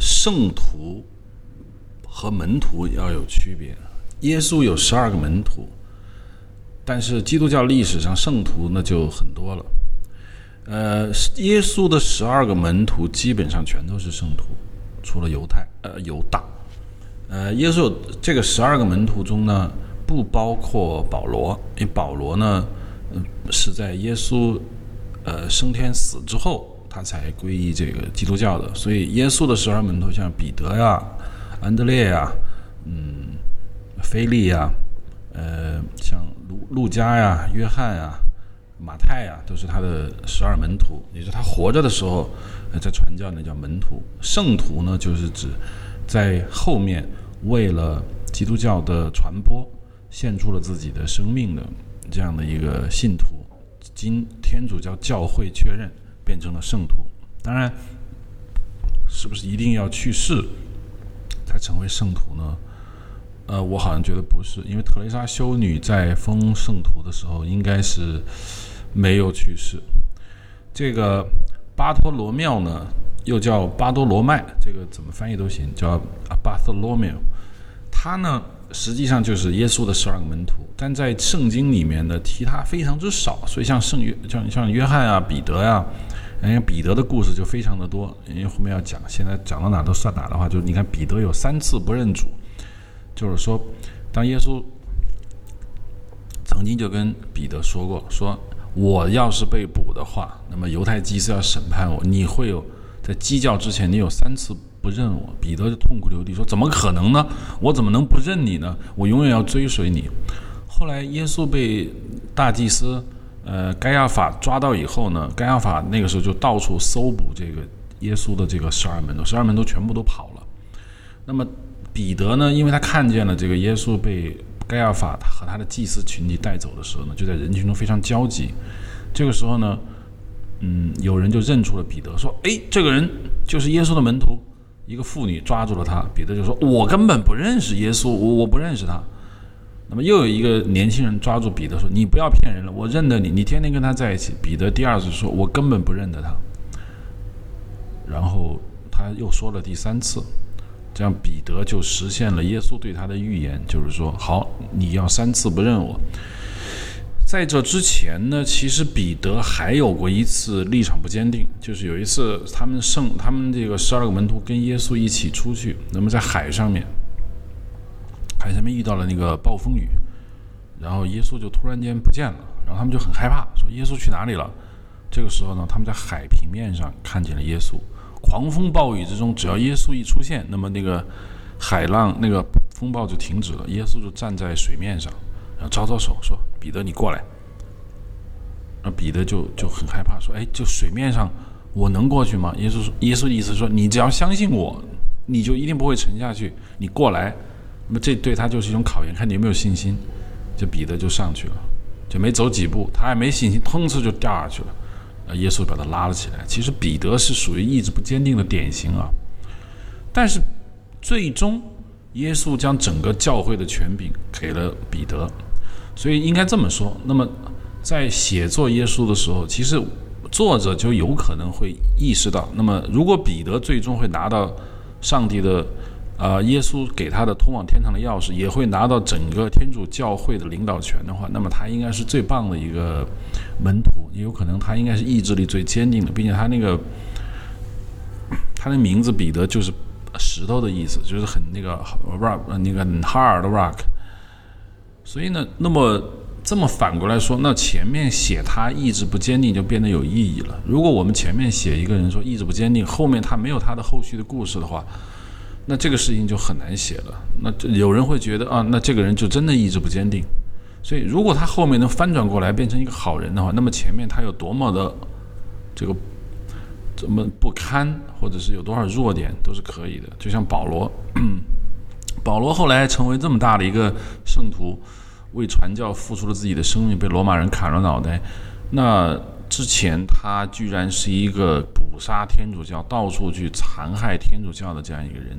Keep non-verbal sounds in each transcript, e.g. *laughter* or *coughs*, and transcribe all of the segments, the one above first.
圣徒和门徒要有区别。耶稣有十二个门徒，但是基督教历史上圣徒那就很多了。呃，耶稣的十二个门徒基本上全都是圣徒，除了犹太呃犹大。呃，耶稣这个十二个门徒中呢，不包括保罗，因为保罗呢，是在耶稣呃升天死之后，他才皈依这个基督教的。所以耶稣的十二门徒像彼得呀、安德烈呀、嗯、菲利呀、呃，像路路加呀、约翰呀。马太呀，都是他的十二门徒，也就是他活着的时候在传教，那叫门徒。圣徒呢，就是指在后面为了基督教的传播献出了自己的生命的这样的一个信徒，经天主教教会确认变成了圣徒。当然，是不是一定要去世才成为圣徒呢？呃，我好像觉得不是，因为特蕾莎修女在封圣徒的时候应该是。没有去世。这个巴托罗庙呢，又叫巴多罗麦，这个怎么翻译都行，叫巴托罗庙。他呢，实际上就是耶稣的十二个门徒，但在圣经里面呢，提他非常之少。所以像圣约，像像约翰啊、彼得呀，人家彼得的故事就非常的多。因为后面要讲，现在讲到哪都算哪的话，就是你看彼得有三次不认主，就是说，当耶稣曾经就跟彼得说过，说。我要是被捕的话，那么犹太祭司要审判我，你会有在鸡叫之前，你有三次不认我。彼得就痛哭流涕说：“怎么可能呢？我怎么能不认你呢？我永远要追随你。”后来耶稣被大祭司呃盖亚法抓到以后呢，盖亚法那个时候就到处搜捕这个耶稣的这个十二门徒，十二门徒全部都跑了。那么彼得呢，因为他看见了这个耶稣被。盖亚法和他的祭司群体带走的时候呢，就在人群中非常焦急。这个时候呢，嗯，有人就认出了彼得，说：“哎，这个人就是耶稣的门徒。”一个妇女抓住了他，彼得就说：“我根本不认识耶稣，我我不认识他。”那么又有一个年轻人抓住彼得说：“你不要骗人了，我认得你，你天天跟他在一起。”彼得第二次说：“我根本不认得他。”然后他又说了第三次。这样，彼得就实现了耶稣对他的预言，就是说，好，你要三次不认我。在这之前呢，其实彼得还有过一次立场不坚定，就是有一次他们圣他们这个十二个门徒跟耶稣一起出去，那么在海上面，海上面遇到了那个暴风雨，然后耶稣就突然间不见了，然后他们就很害怕，说耶稣去哪里了？这个时候呢，他们在海平面上看见了耶稣。狂风暴雨之中，只要耶稣一出现，那么那个海浪、那个风暴就停止了。耶稣就站在水面上，然后招招手说：“彼得，你过来。”那彼得就就很害怕，说：“哎，就水面上我能过去吗？”耶稣说：“耶稣的意思说，你只要相信我，你就一定不会沉下去。你过来，那么这对他就是一种考验，看你有没有信心。”就彼得就上去了，就没走几步，他还没信心，砰哧就掉下去了。呃，耶稣把他拉了起来。其实彼得是属于意志不坚定的典型啊。但是最终，耶稣将整个教会的权柄给了彼得，所以应该这么说。那么在写作耶稣的时候，其实作者就有可能会意识到，那么如果彼得最终会拿到上帝的。啊，耶稣给他的通往天堂的钥匙，也会拿到整个天主教会的领导权的话，那么他应该是最棒的一个门徒，也有可能他应该是意志力最坚定的，并且他那个 *coughs* 他的名字彼得就是石头的意思，就是很那个 rock 那个 hard rock。所以呢，那么这么反过来说，那前面写他意志不坚定就变得有意义了。如果我们前面写一个人说意志不坚定，后面他没有他的后续的故事的话。那这个事情就很难写了。那有人会觉得啊，那这个人就真的意志不坚定。所以，如果他后面能翻转过来变成一个好人的话，那么前面他有多么的这个怎么不堪，或者是有多少弱点都是可以的。就像保罗，*clears throat* 保罗后来成为这么大的一个圣徒，为传教付出了自己的生命，被罗马人砍了脑袋。那之前他居然是一个捕杀天主教、到处去残害天主教的这样一个人。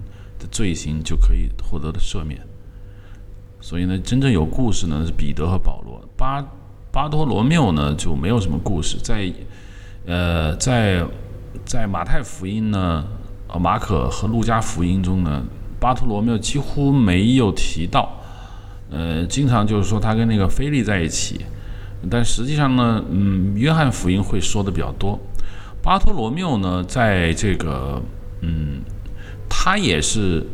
罪行就可以获得的赦免，所以呢，真正有故事呢是彼得和保罗。巴巴托罗缪呢就没有什么故事，在呃在在马太福音呢，呃马可和路加福音中呢，巴托罗缪几乎没有提到，呃，经常就是说他跟那个菲利在一起，但实际上呢，嗯，约翰福音会说的比较多。巴托罗缪呢，在这个，嗯，他也是，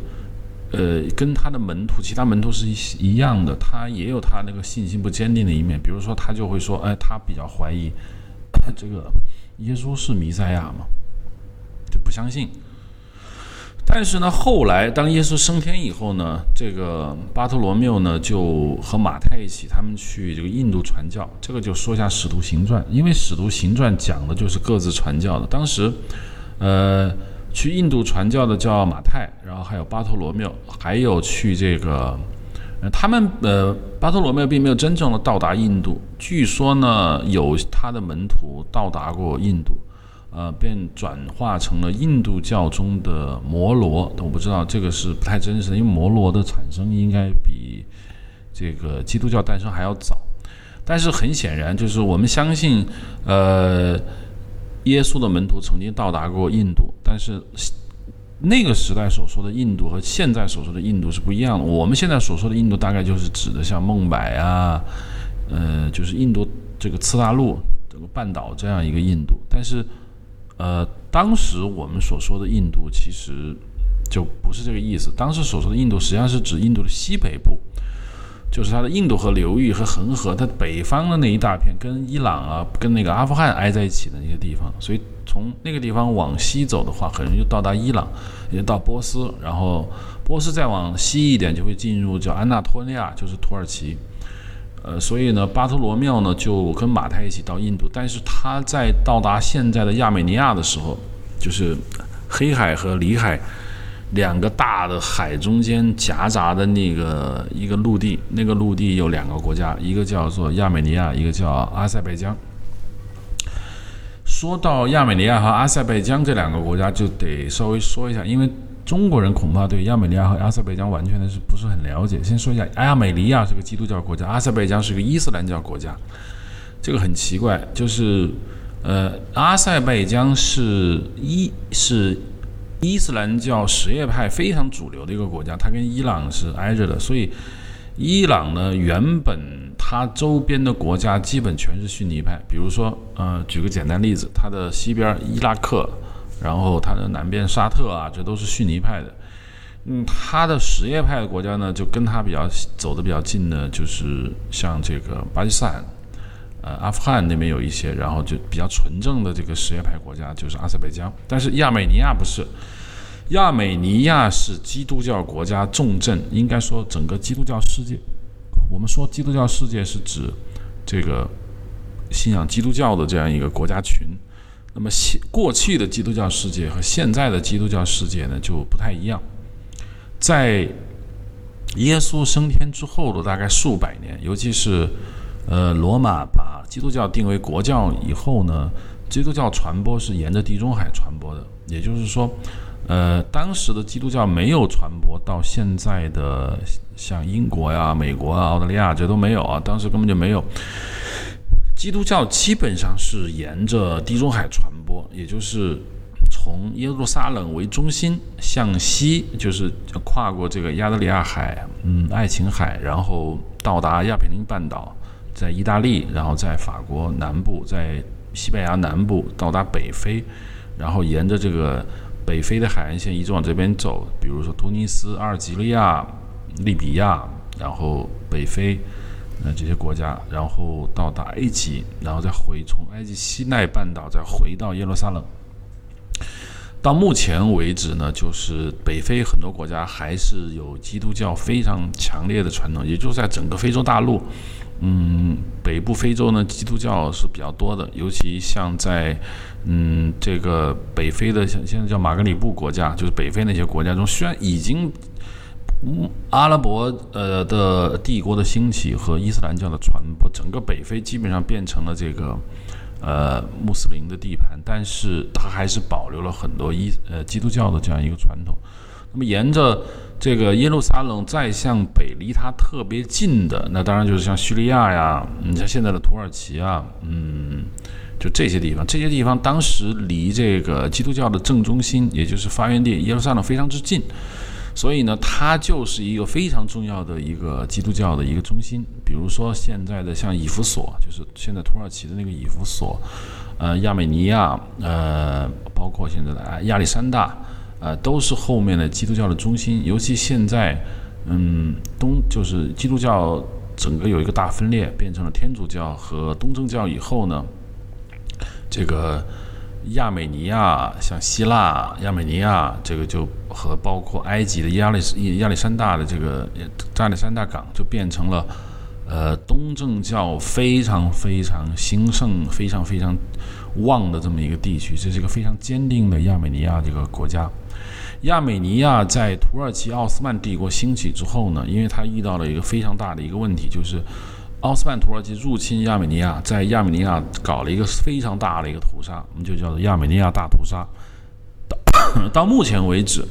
呃，跟他的门徒，其他门徒是一一样的，他也有他那个信心不坚定的一面。比如说，他就会说，哎，他比较怀疑 *coughs* 这个耶稣是弥赛亚吗？就不相信。但是呢，后来当耶稣升天以后呢，这个巴托罗缪呢就和马太一起，他们去这个印度传教。这个就说一下《使徒行传》，因为《使徒行传》讲的就是各自传教的。当时，呃，去印度传教的叫马太，然后还有巴托罗缪，还有去这个，呃，他们呃，巴托罗缪并没有真正的到达印度。据说呢，有他的门徒到达过印度。呃，便转化成了印度教中的摩罗，我不知道这个是不太真实的，因为摩罗的产生应该比这个基督教诞生还要早。但是很显然，就是我们相信，呃，耶稣的门徒曾经到达过印度，但是那个时代所说的印度和现在所说的印度是不一样的。我们现在所说的印度，大概就是指的像孟买啊，呃，就是印度这个次大陆这个半岛这样一个印度，但是。呃，当时我们所说的印度其实就不是这个意思。当时所说的印度实际上是指印度的西北部，就是它的印度河流域和恒河，它北方的那一大片，跟伊朗啊、跟那个阿富汗挨在一起的那些地方。所以从那个地方往西走的话，很容易就到达伊朗，也就到波斯。然后波斯再往西一点，就会进入叫安纳托利亚，就是土耳其。呃，所以呢，巴托罗缪呢就跟马太一起到印度，但是他在到达现在的亚美尼亚的时候，就是黑海和里海两个大的海中间夹杂的那个一个陆地，那个陆地有两个国家，一个叫做亚美尼亚，一个叫阿塞拜疆。说到亚美尼亚和阿塞拜疆这两个国家，就得稍微说一下，因为。中国人恐怕对亚美尼亚和阿塞拜疆完全的是不是很了解。先说一下，亚美尼亚是个基督教国家，阿塞拜疆是个伊斯兰教国家。这个很奇怪，就是，呃，阿塞拜疆是伊是伊斯兰教什叶派非常主流的一个国家，它跟伊朗是挨着的，所以伊朗呢，原本它周边的国家基本全是逊尼派。比如说，呃，举个简单例子，它的西边伊拉克。然后它的南边沙特啊，这都是逊尼派的。嗯，它的什叶派的国家呢，就跟它比较走的比较近的，就是像这个巴基斯坦、呃阿富汗那边有一些，然后就比较纯正的这个什叶派国家就是阿塞拜疆。但是亚美尼亚不是，亚美尼亚是基督教国家重镇，应该说整个基督教世界。我们说基督教世界是指这个信仰基督教的这样一个国家群。那么现过去的基督教世界和现在的基督教世界呢就不太一样，在耶稣升天之后的大概数百年，尤其是呃罗马把基督教定为国教以后呢，基督教传播是沿着地中海传播的，也就是说，呃当时的基督教没有传播到现在的像英国呀、美国啊、澳大利亚这都没有啊，当时根本就没有。基督教基本上是沿着地中海传播，也就是从耶路撒冷为中心向西，就是跨过这个亚得里亚海、嗯爱琴海，然后到达亚平宁半岛，在意大利，然后在法国南部，在西班牙南部到达北非，然后沿着这个北非的海岸线一直往这边走，比如说突尼斯、阿尔及利亚、利比亚，然后北非。那这些国家，然后到达埃及，然后再回从埃及西奈半岛再回到耶路撒冷。到目前为止呢，就是北非很多国家还是有基督教非常强烈的传统，也就是在整个非洲大陆，嗯，北部非洲呢，基督教是比较多的，尤其像在嗯这个北非的，像现在叫马格里布国家，就是北非那些国家中，虽然已经。阿拉伯呃的帝国的兴起和伊斯兰教的传播，整个北非基本上变成了这个呃穆斯林的地盘，但是它还是保留了很多伊呃基督教的这样一个传统。那么沿着这个耶路撒冷再向北，离它特别近的，那当然就是像叙利亚呀，你像现在的土耳其啊，嗯，就这些地方，这些地方当时离这个基督教的正中心，也就是发源地耶路撒冷非常之近，所以呢，它就是一个非常重要的一个基督教的一个中心。比如说现在的像以弗所，就是现在土耳其的那个以弗所，呃，亚美尼亚，呃，包括现在的亚历山大，呃，都是后面的基督教的中心。尤其现在，嗯，东就是基督教整个有一个大分裂，变成了天主教和东正教以后呢。这个亚美尼亚，像希腊、亚美尼亚，这个就和包括埃及的亚历亚历山大的这个亚历山大港，就变成了呃东正教非常非常兴盛、非常非常旺的这么一个地区。这是一个非常坚定的亚美尼亚这个国家。亚美尼亚在土耳其奥斯曼帝国兴起之后呢，因为它遇到了一个非常大的一个问题，就是。奥斯曼土耳其入侵亚美尼亚，在亚美尼亚搞了一个非常大的一个屠杀，我们就叫做亚美尼亚大屠杀。到到目前为止，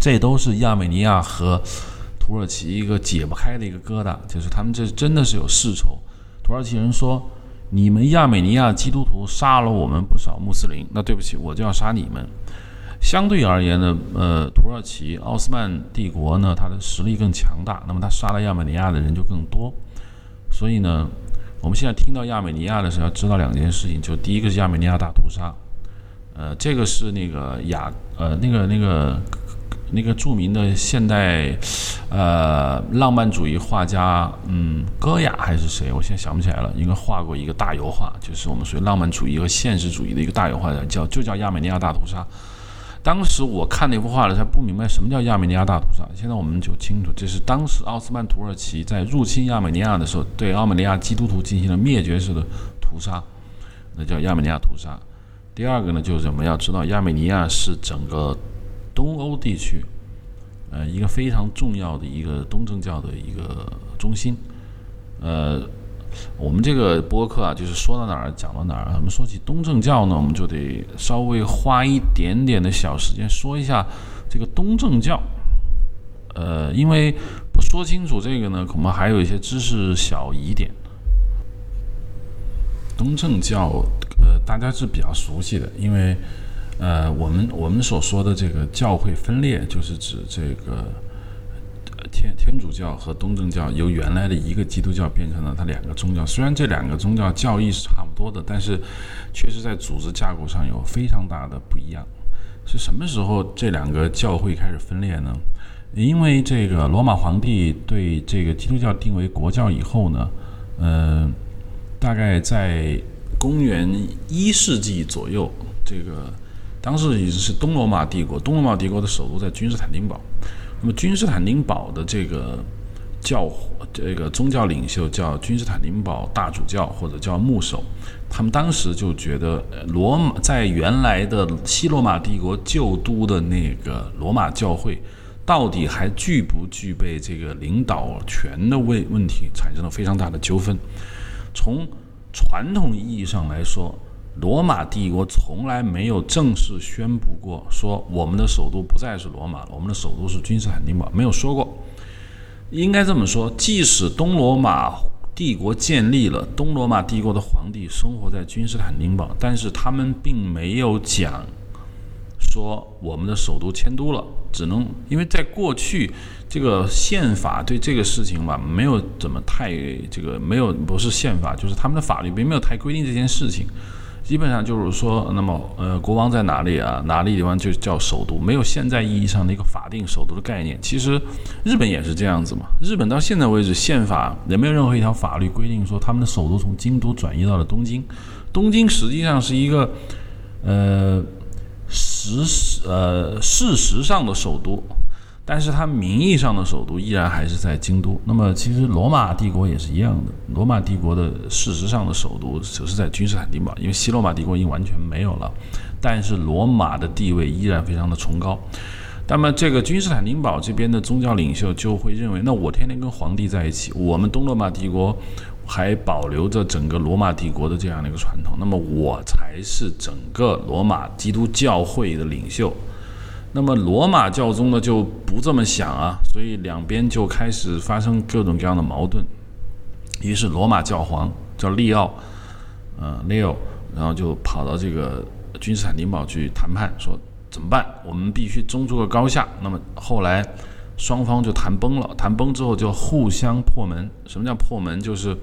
这都是亚美尼亚和土耳其一个解不开的一个疙瘩，就是他们这真的是有世仇。土耳其人说：“你们亚美尼亚基督徒杀了我们不少穆斯林，那对不起，我就要杀你们。”相对而言呢，呃，土耳其奥斯曼帝国呢，它的实力更强大，那么他杀了亚美尼亚的人就更多。所以呢，我们现在听到亚美尼亚的时候，要知道两件事情。就第一个是亚美尼亚大屠杀，呃，这个是那个雅呃那个那个那个著名的现代呃浪漫主义画家，嗯，戈雅还是谁？我现在想不起来了。应该画过一个大油画，就是我们属于浪漫主义和现实主义的一个大油画，叫就叫亚美尼亚大屠杀。当时我看那幅画的时候，不明白什么叫亚美尼亚大屠杀。现在我们就清楚，这是当时奥斯曼土耳其在入侵亚美尼亚的时候，对奥美尼亚基督徒进行了灭绝式的屠杀，那叫亚美尼亚屠杀。第二个呢，就是我们要知道，亚美尼亚是整个东欧地区，呃，一个非常重要的一个东正教的一个中心，呃。我们这个播客啊，就是说到哪儿讲到哪儿。我们说起东正教呢，我们就得稍微花一点点的小时间说一下这个东正教。呃，因为不说清楚这个呢，恐怕还有一些知识小疑点。东正教，呃，大家是比较熟悉的，因为呃，我们我们所说的这个教会分裂，就是指这个。天天主教和东正教由原来的一个基督教变成了它两个宗教，虽然这两个宗教教义是差不多的，但是确实在组织架构上有非常大的不一样。是什么时候这两个教会开始分裂呢？因为这个罗马皇帝对这个基督教定为国教以后呢，嗯，大概在公元一世纪左右，这个当时已经是东罗马帝国，东罗马帝国的首都在君士坦丁堡。那么君士坦丁堡的这个教这个宗教领袖叫君士坦丁堡大主教或者叫牧首，他们当时就觉得罗马在原来的西罗马帝国旧都的那个罗马教会，到底还具不具备这个领导权的问问题，产生了非常大的纠纷。从传统意义上来说。罗马帝国从来没有正式宣布过说我们的首都不再是罗马了，我们的首都是君士坦丁堡，没有说过。应该这么说，即使东罗马帝国建立了，东罗马帝国的皇帝生活在君士坦丁堡，但是他们并没有讲说我们的首都迁都了，只能因为在过去这个宪法对这个事情吧，没有怎么太这个没有不是宪法，就是他们的法律并没有太规定这件事情。基本上就是说，那么呃，国王在哪里啊？哪里地方就叫首都，没有现在意义上的一个法定首都的概念。其实日本也是这样子嘛。日本到现在为止，宪法也没有任何一条法律规定说他们的首都从京都转移到了东京。东京实际上是一个呃实呃事实上的首都。但是它名义上的首都依然还是在京都。那么，其实罗马帝国也是一样的。罗马帝国的事实上的首都只是在君士坦丁堡，因为西罗马帝国已经完全没有了。但是罗马的地位依然非常的崇高。那么，这个君士坦丁堡这边的宗教领袖就会认为，那我天天跟皇帝在一起，我们东罗马帝国还保留着整个罗马帝国的这样的一个传统，那么我才是整个罗马基督教会的领袖。那么罗马教宗呢就不这么想啊，所以两边就开始发生各种各样的矛盾。于是罗马教皇叫利奥，呃，Leo，然后就跑到这个君士坦丁堡去谈判，说怎么办？我们必须争出个高下。那么后来双方就谈崩了，谈崩之后就互相破门。什么叫破门？就是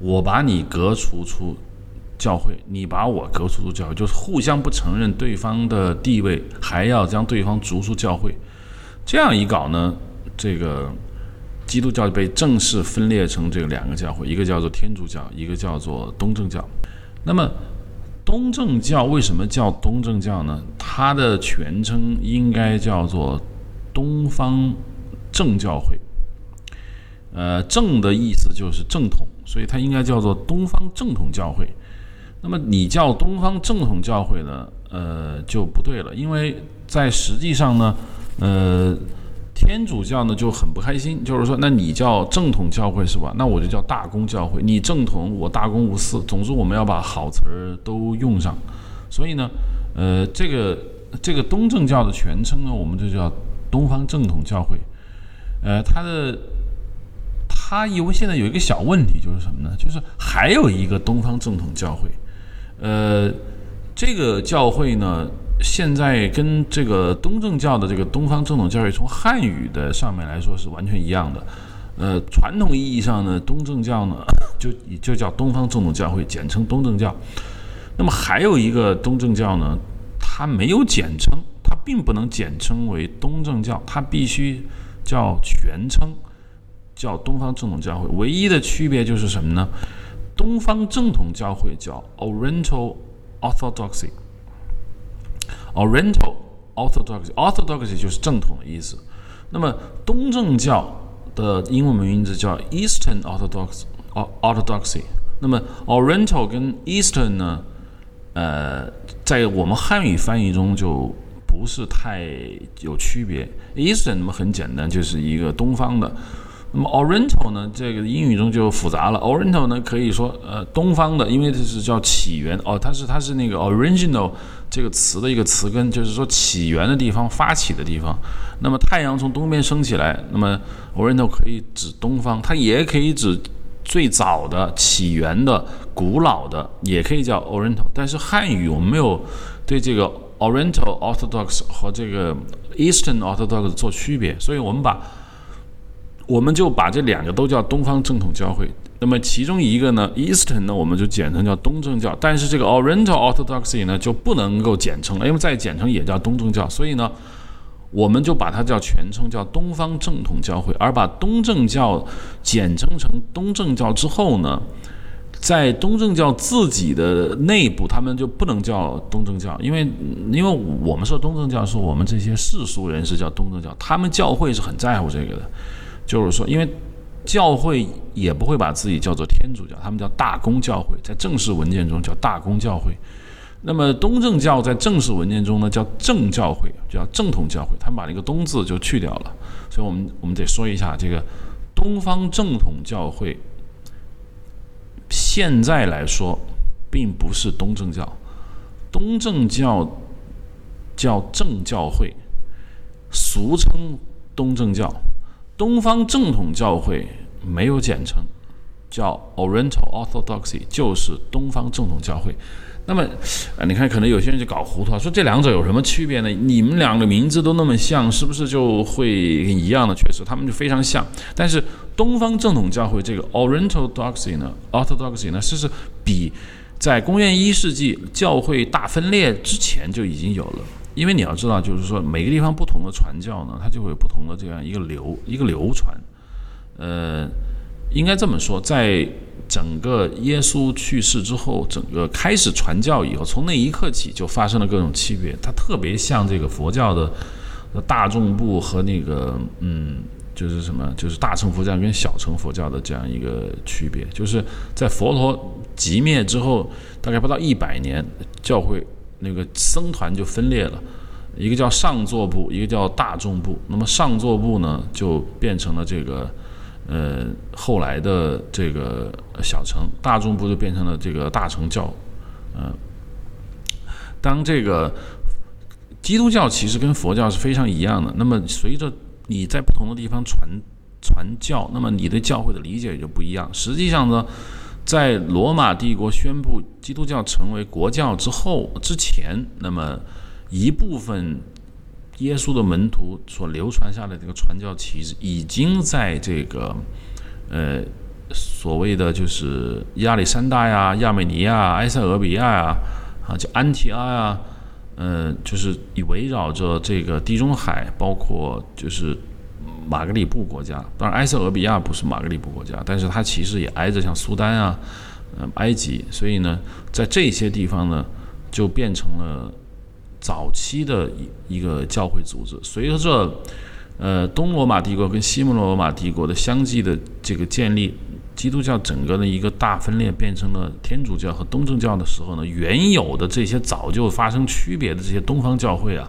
我把你革除出教会，你把我革除出教会，就是互相不承认对方的地位，还要将对方逐出教会。这样一搞呢，这个。基督教被正式分裂成这个两个教会，一个叫做天主教，一个叫做东正教。那么，东正教为什么叫东正教呢？它的全称应该叫做东方正教会。呃，正的意思就是正统，所以它应该叫做东方正统教会。那么，你叫东方正统教会呢？呃，就不对了，因为在实际上呢，呃。天主教呢就很不开心，就是说，那你叫正统教会是吧？那我就叫大公教会。你正统，我大公无私。总之，我们要把好词儿都用上。所以呢，呃，这个这个东正教的全称呢，我们就叫东方正统教会。呃，它的它因为现在有一个小问题，就是什么呢？就是还有一个东方正统教会。呃，这个教会呢。现在跟这个东正教的这个东方正统教会，从汉语的上面来说是完全一样的。呃，传统意义上呢，东正教呢就就叫东方正统教会，简称东正教。那么还有一个东正教呢，它没有简称，它并不能简称为东正教，它必须叫全称，叫东方正统教会。唯一的区别就是什么呢？东方正统教会叫 Oriental Orthodoxy。Oriental Orthodoxy，Orthodoxy 就是正统的意思。那么东正教的英文名字叫 Eastern Orthodoxy。Orthodoxy。那么 Oriental 跟 Eastern 呢，呃，在我们汉语翻译中就不是太有区别。Eastern 那么很简单，就是一个东方的。那么 Oriental 呢，这个英语中就复杂了。Oriental 呢，可以说呃东方的，因为这是叫起源哦，它是它是那个 original 这个词的一个词根，就是说起源的地方、发起的地方。那么太阳从东边升起来，那么 Oriental 可以指东方，它也可以指最早的起源的、古老的，也可以叫 Oriental。但是汉语我们没有对这个 Oriental Orthodox 和这个 Eastern Orthodox 做区别，所以我们把我们就把这两个都叫东方正统教会。那么其中一个呢，Eastern 呢，我们就简称叫东正教。但是这个 Oriental Orthodoxy 呢，就不能够简称了，因为再简称也叫东正教。所以呢，我们就把它叫全称叫东方正统教会。而把东正教简称成东正教之后呢，在东正教自己的内部，他们就不能叫东正教，因为因为我们说东正教是我们这些世俗人士叫东正教，他们教会是很在乎这个的。就是说，因为教会也不会把自己叫做天主教，他们叫大公教会，在正式文件中叫大公教会。那么东正教在正式文件中呢叫正教会，就叫正统教会，他们把那个“东”字就去掉了。所以我们我们得说一下这个东方正统教会，现在来说并不是东正教，东正教叫正教会，俗称东正教。东方正统教会没有简称，叫 Oriental Orthodoxy，就是东方正统教会。那么，呃，你看，可能有些人就搞糊涂了，说这两者有什么区别呢？你们两个名字都那么像，是不是就会一样的？确实，他们就非常像。但是，东方正统教会这个 Oriental Orthodoxy 呢，Orthodoxy 呢，是是比在公元一世纪教会大分裂之前就已经有了。因为你要知道，就是说每个地方不同的传教呢，它就会有不同的这样一个流一个流传。呃，应该这么说，在整个耶稣去世之后，整个开始传教以后，从那一刻起就发生了各种区别。它特别像这个佛教的大众部和那个嗯，就是什么，就是大乘佛教跟小乘佛教的这样一个区别。就是在佛陀寂灭之后，大概不到一百年，教会。那个僧团就分裂了，一个叫上座部，一个叫大众部。那么上座部呢，就变成了这个，呃，后来的这个小乘；大众部就变成了这个大乘教。嗯，当这个基督教其实跟佛教是非常一样的。那么随着你在不同的地方传传教，那么你对教会的理解也就不一样。实际上呢。在罗马帝国宣布基督教成为国教之后之前，那么一部分耶稣的门徒所流传下来的这个传教旗帜，已经在这个呃所谓的就是亚历山大呀、亚美尼亚、埃塞俄比亚呀，啊，叫安提阿呀，嗯，就是以围绕着这个地中海，包括就是马格里布国家。当然，埃塞俄比亚不是马格里布国家，但是它其实也挨着像苏丹啊、嗯埃及，所以呢，在这些地方呢，就变成了早期的一一个教会组织。随着呃东罗马帝国跟西罗马帝国的相继的这个建立。基督教整个的一个大分裂变成了天主教和东正教的时候呢，原有的这些早就发生区别的这些东方教会啊，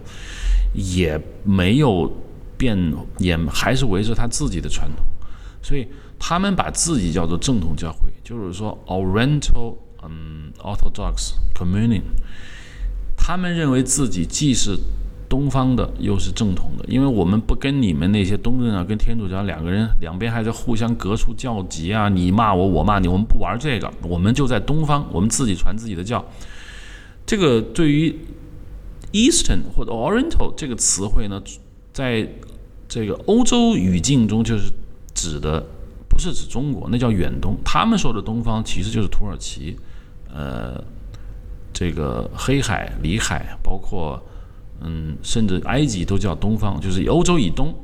也没有变，也还是维持他自己的传统，所以他们把自己叫做正统教会，就是说 Oriental 嗯 Orthodox Communion，他们认为自己既是。东方的又是正统的，因为我们不跟你们那些东正教跟天主教两个人两边还在互相隔出教籍啊，你骂我我骂你，我们不玩这个，我们就在东方，我们自己传自己的教。这个对于 Eastern 或者 Oriental 这个词汇呢，在这个欧洲语境中就是指的不是指中国，那叫远东。他们说的东方其实就是土耳其，呃，这个黑海、里海，包括。嗯，甚至埃及都叫东方，就是欧洲以东，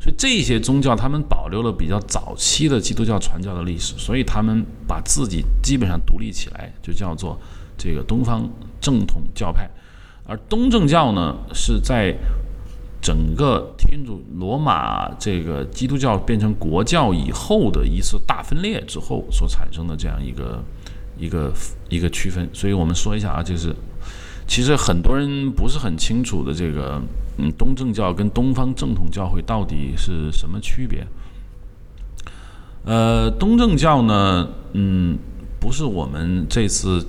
所以这些宗教他们保留了比较早期的基督教传教的历史，所以他们把自己基本上独立起来，就叫做这个东方正统教派。而东正教呢，是在整个天主罗马这个基督教变成国教以后的一次大分裂之后所产生的这样一个一个一个区分。所以我们说一下啊，就是。其实很多人不是很清楚的，这个嗯，东正教跟东方正统教会到底是什么区别？呃，东正教呢，嗯，不是我们这次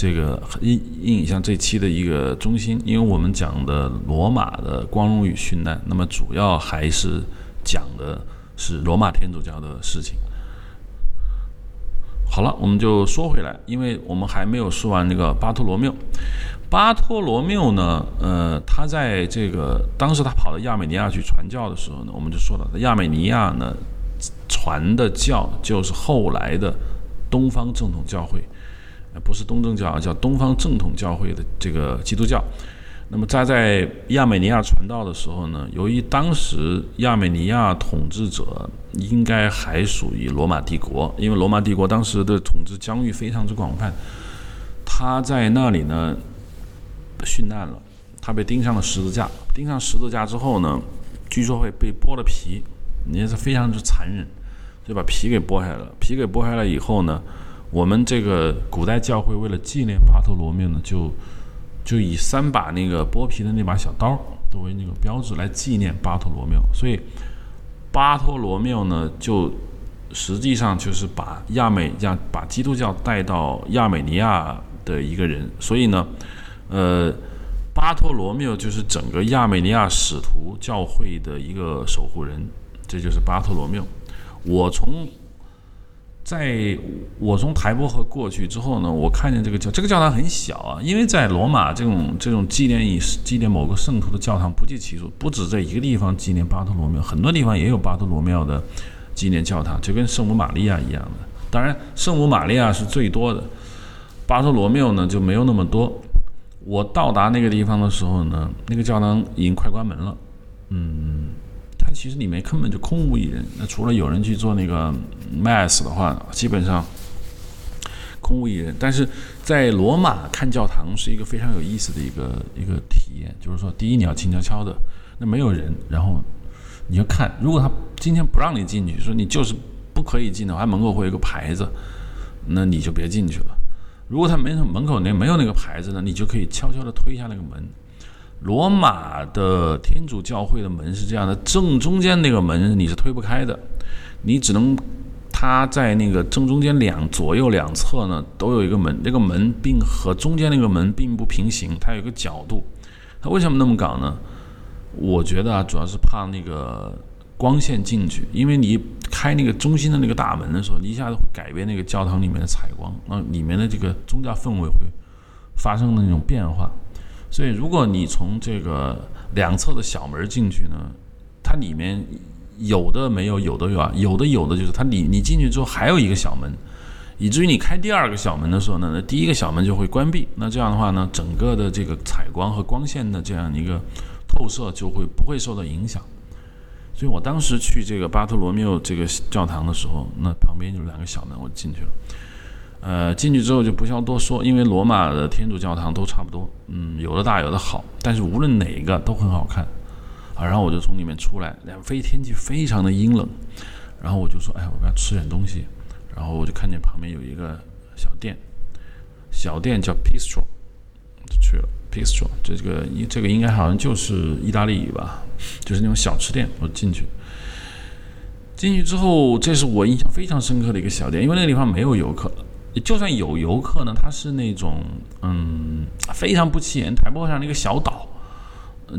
这个印印象这期的一个中心，因为我们讲的罗马的光荣与殉难，那么主要还是讲的是罗马天主教的事情。好了，我们就说回来，因为我们还没有说完那个巴托罗缪。巴托罗缪呢？呃，他在这个当时他跑到亚美尼亚去传教的时候呢，我们就说了，亚美尼亚呢传的教就是后来的东方正统教会，不是东正教啊，叫东方正统教会的这个基督教。那么他在亚美尼亚传道的时候呢，由于当时亚美尼亚统治者应该还属于罗马帝国，因为罗马帝国当时的统治疆域非常之广泛，他在那里呢。殉难了，他被钉上了十字架。钉上十字架之后呢，据说会被剥了皮，也是非常之残忍，就把皮给剥下来了。皮给剥下来以后呢，我们这个古代教会为了纪念巴托罗缪呢，就就以三把那个剥皮的那把小刀作为那个标志来纪念巴托罗缪。所以巴托罗缪呢，就实际上就是把亚美亚把基督教带到亚美尼亚的一个人。所以呢。呃，巴托罗缪就是整个亚美尼亚使徒教会的一个守护人，这就是巴托罗缪。我从在我从台伯河过去之后呢，我看见这个教这个教堂很小啊，因为在罗马这种这种纪念仪式纪念某个圣徒的教堂不计其数，不止在一个地方纪念巴托罗缪，很多地方也有巴托罗缪的纪念教堂，就跟圣母玛利亚一样的。当然，圣母玛利亚是最多的，巴托罗缪呢就没有那么多。我到达那个地方的时候呢，那个教堂已经快关门了。嗯，它其实里面根本就空无一人。那除了有人去做那个 mass 的话，基本上空无一人。但是在罗马看教堂是一个非常有意思的一个一个体验，就是说，第一你要静悄悄的，那没有人，然后你就看，如果他今天不让你进去，说你就是不可以进的话，门口会有一个牌子，那你就别进去了。如果他门门口那没有那个牌子呢，你就可以悄悄地推一下那个门。罗马的天主教会的门是这样的，正中间那个门你是推不开的，你只能它在那个正中间两左右两侧呢都有一个门，那个门并和中间那个门并不平行，它有一个角度。它为什么那么搞呢？我觉得啊，主要是怕那个光线进去，因为你开那个中心的那个大门的时候，你一下子会改变那个教堂里面的采光，那里面的这个宗教氛围会发生那种变化。所以，如果你从这个两侧的小门进去呢，它里面有的没有，有的有啊，有的有的就是它里你进去之后还有一个小门，以至于你开第二个小门的时候呢，那第一个小门就会关闭。那这样的话呢，整个的这个采光和光线的这样一个透射就会不会受到影响。所以我当时去这个巴特罗缪这个教堂的时候，那旁边就两个小门，我进去了。呃，进去之后就不需要多说，因为罗马的天主教堂都差不多，嗯，有的大有的好，但是无论哪一个都很好看啊。然后我就从里面出来，两非天气非常的阴冷，然后我就说，哎，我们要吃点东西，然后我就看见旁边有一个小店，小店叫 Pistro，就去了 Pistro，这个应这个应该好像就是意大利语吧，就是那种小吃店，我进去。进去之后，这是我印象非常深刻的一个小店，因为那个地方没有游客。就算有游客呢，他是那种嗯非常不起眼，台泊上那个小岛，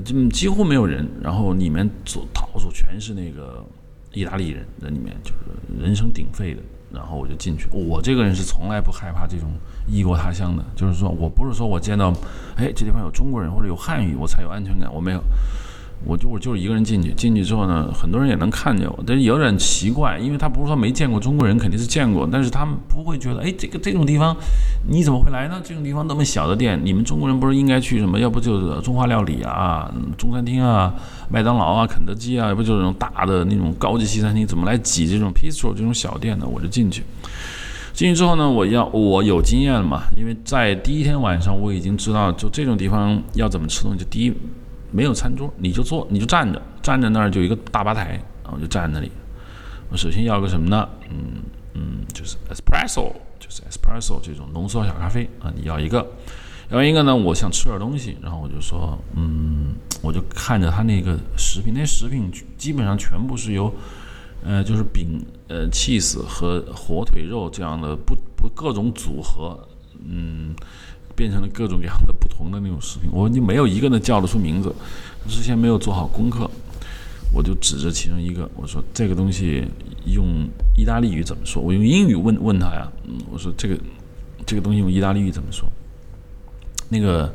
就几乎没有人。然后里面走到处全是那个意大利人，在里面就是人声鼎沸的。然后我就进去。我这个人是从来不害怕这种异国他乡的，就是说我不是说我见到哎这地方有中国人或者有汉语我才有安全感，我没有。我就我就是一个人进去，进去之后呢，很多人也能看见我，但是有点奇怪，因为他不是说没见过中国人，肯定是见过，但是他们不会觉得，哎，这个这种地方你怎么会来呢？这种地方那么小的店，你们中国人不是应该去什么？要不就是中华料理啊、中餐厅啊、麦当劳啊、肯德基啊，要不就是那种大的那种高级西餐厅，怎么来挤这种 Pistro 这种小店呢？我就进去，进去之后呢，我要我有经验了嘛，因为在第一天晚上我已经知道，就这种地方要怎么吃东西，第一。没有餐桌，你就坐，你就站着，站在那儿就一个大吧台，然后就站在那里。我首先要个什么呢？嗯嗯，就是 espresso，就是 espresso 这种浓缩小咖啡啊，你要一个。要一个呢，我想吃点东西，然后我就说，嗯，我就看着他那个食品，那食品基本上全部是由，呃，就是饼、呃，cheese 和火腿肉这样的不不各种组合，嗯。变成了各种各样的不同的那种食品，我就没有一个能叫得出名字，之前没有做好功课，我就指着其中一个，我说这个东西用意大利语怎么说？我用英语问问他呀，我说这个这个东西用意大利语怎么说？那个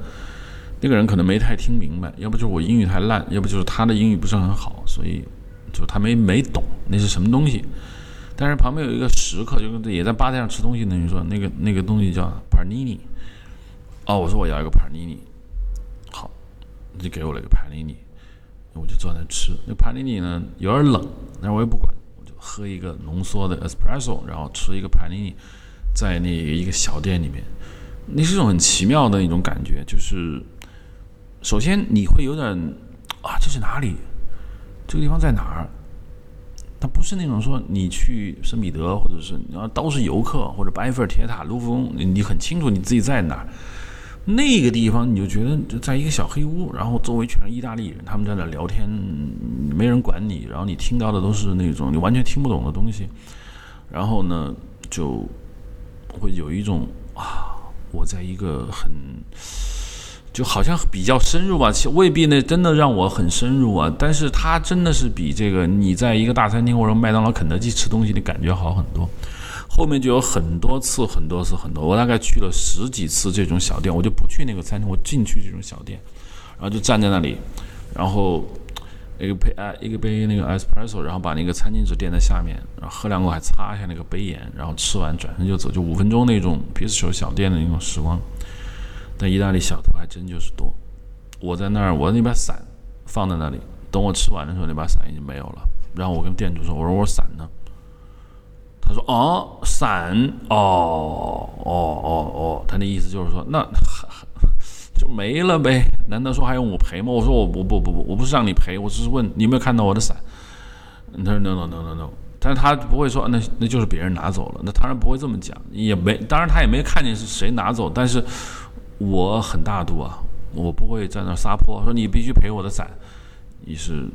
那个人可能没太听明白，要不就是我英语太烂，要不就是他的英语不是很好，所以就他没没懂那是什么东西。但是旁边有一个食客，就跟也在吧台上吃东西的人说，那个那个东西叫 panini。哦，我说我要一个帕尼尼，好，你就给我了一个帕尼尼，我就坐那吃。那帕尼尼呢有点冷，但是我也不管，我就喝一个浓缩的 espresso，然后吃一个帕尼尼，在那一个小店里面，那是一种很奇妙的一种感觉。就是首先你会有点啊，这是哪里？这个地方在哪儿？它不是那种说你去圣彼得，或者是然后都是游客，或者埃菲尔铁塔、卢浮宫，你很清楚你自己在哪儿。那个地方你就觉得就在一个小黑屋，然后周围全是意大利人，他们在那聊天，没人管你，然后你听到的都是那种你完全听不懂的东西，然后呢，就会有一种啊，我在一个很就好像比较深入吧，其未必那真的让我很深入啊，但是它真的是比这个你在一个大餐厅或者麦当劳、肯德基吃东西的感觉好很多。后面就有很多次、很多次、很多，我大概去了十几次这种小店，我就不去那个餐厅，我进去这种小店，然后就站在那里，然后一个杯啊，一个杯那个 espresso，然后把那个餐巾纸垫在下面，然后喝两口还擦一下那个杯沿，然后吃完转身就走，就五分钟那种皮斯球小店的那种时光。但意大利小偷还真就是多，我在那儿，我那把伞放在那里，等我吃完的时候，那把伞已经没有了。然后我跟店主说：“我说我伞呢？”他说：“哦，伞，哦，哦，哦，哦，他那意思就是说，那就没了呗？难道说还用我赔吗？”我说：“我，不不，不，不，我不是让你赔，我只是问你有没有看到我的伞。”他说：“No，No，No，No，No。”但是他不会说，那那就是别人拿走了。那当然不会这么讲，也没，当然他也没看见是谁拿走。但是我很大度啊，我不会在那撒泼，说你必须赔我的伞。于是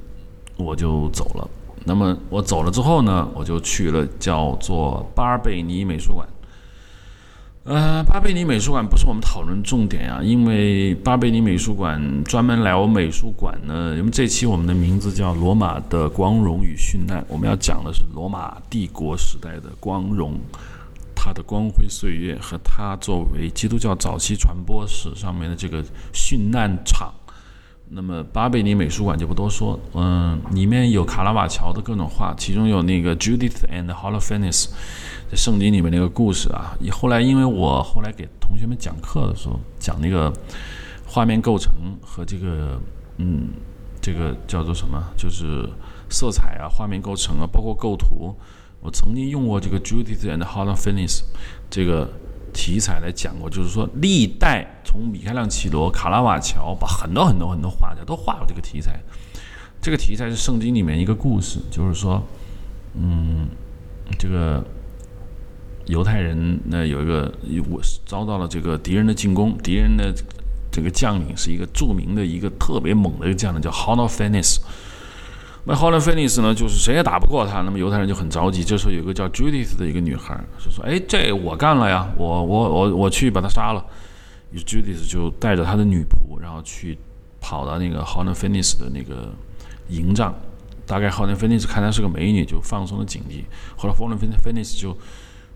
我就走了。那么我走了之后呢，我就去了叫做巴贝尼美术馆。呃，巴贝尼美术馆不是我们讨论重点啊，因为巴贝尼美术馆专门聊美术馆呢。因为这期我们的名字叫《罗马的光荣与殉难》，我们要讲的是罗马帝国时代的光荣，它的光辉岁月和它作为基督教早期传播史上面的这个殉难场。那么巴贝尼美术馆就不多说，嗯，里面有卡拉瓦乔的各种画，其中有那个 Judith and Holofernes》在。圣经里面那个故事啊，后来因为我后来给同学们讲课的时候讲那个画面构成和这个嗯这个叫做什么，就是色彩啊、画面构成啊，包括构图，我曾经用过这个 Judith and Holofernes 这个题材来讲过，就是说历代从米开朗基罗、卡拉瓦乔，把很多很多很多画家都画过这个题材。这个题材是圣经里面一个故事，就是说嗯这个。犹太人那有一个，我遭到了这个敌人的进攻，敌人的这个将领是一个著名的一个特别猛的一个将领，叫 h o n o f e n i s。那 Holofernes 呢，就是谁也打不过他，那么犹太人就很着急。这时候有一个叫 Judith 的一个女孩，就说：“哎，这我干了呀，我我我我去把他杀了。”于是 Judith 就带着他的女仆，然后去跑到那个 Holofernes 的那个营帐。大概 Holofernes 看她是个美女，就放松了警惕。后来 Holofernes 就。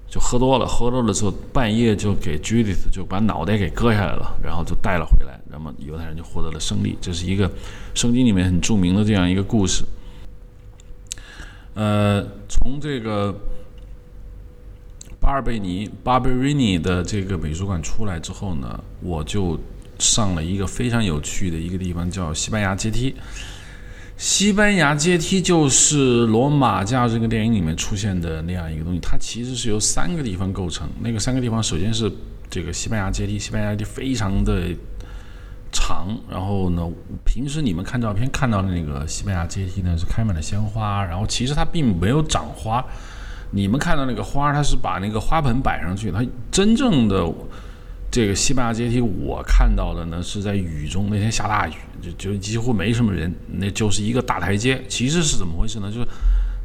就喝多了，喝多了之后半夜就给 Judith 就把脑袋给割下来了，然后就带了回来，那么犹太人就获得了胜利。这是一个圣经里面很著名的这样一个故事。呃，从这个巴尔贝尼 （Barberini） 的这个美术馆出来之后呢，我就上了一个非常有趣的一个地方，叫西班牙阶梯。西班牙阶梯就是《罗马假日》这个电影里面出现的那样一个东西，它其实是由三个地方构成。那个三个地方，首先是这个西班牙阶梯，西班牙阶梯非常的长。然后呢，平时你们看照片看到的那个西班牙阶梯呢，是开满了鲜花。然后其实它并没有长花，你们看到那个花，它是把那个花盆摆上去。它真正的。这个西班牙阶梯，我看到的呢是在雨中，那天下大雨，就就几乎没什么人，那就是一个大台阶。其实是怎么回事呢？就是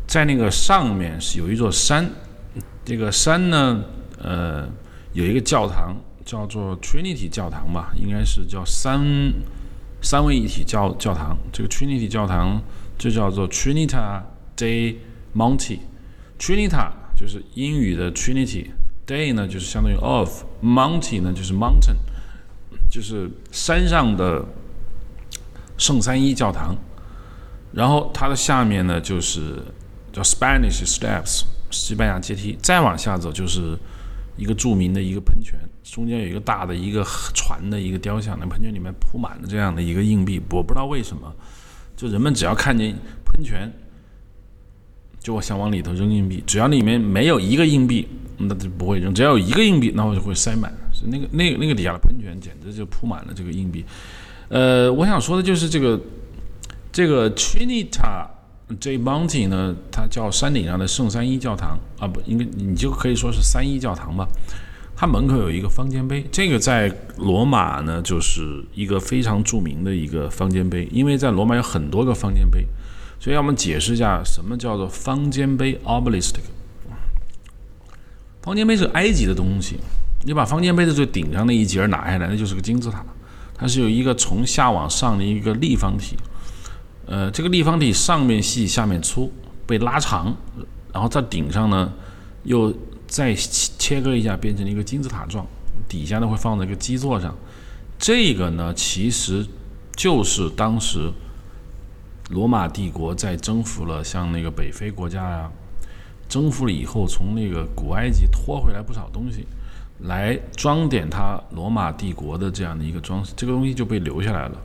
在那个上面是有一座山，这个山呢，呃，有一个教堂叫做 Trinity 教堂吧，应该是叫三三位一体教教堂。这个 Trinity 教堂就叫做 Trinita de Monte，Trinita 就是英语的 Trinity。Day 呢，就是相当于 of；Mountain 呢，就是 Mountain，就是山上的圣三一教堂。然后它的下面呢，就是叫 Spanish Steps，西班牙阶梯。再往下走，就是一个著名的一个喷泉，中间有一个大的一个船的一个雕像，那喷泉里面铺满了这样的一个硬币。我不知道为什么，就人们只要看见喷泉。就我想往里头扔硬币，只要里面没有一个硬币，那就不会扔；只要有一个硬币，那我就会塞满。是那个、那、那个底下的喷泉，简直就铺满了这个硬币。呃，我想说的就是这个这个 Trinita J Mountain 呢，它叫山顶上的圣三一教堂啊，不应该你就可以说是三一教堂吧。它门口有一个方尖碑，这个在罗马呢就是一个非常著名的一个方尖碑，因为在罗马有很多个方尖碑。所以，要我们解释一下什么叫做方尖碑 （obelisk）。方尖碑是埃及的东西，你把方尖碑的最顶上那一节拿下来，那就是个金字塔。它是有一个从下往上的一个立方体，呃，这个立方体上面细，下面粗，被拉长，然后在顶上呢又再切割一下，变成了一个金字塔状，底下呢会放在一个基座上。这个呢，其实就是当时。罗马帝国在征服了像那个北非国家呀，征服了以后，从那个古埃及拖回来不少东西，来装点它罗马帝国的这样的一个装饰，这个东西就被留下来了。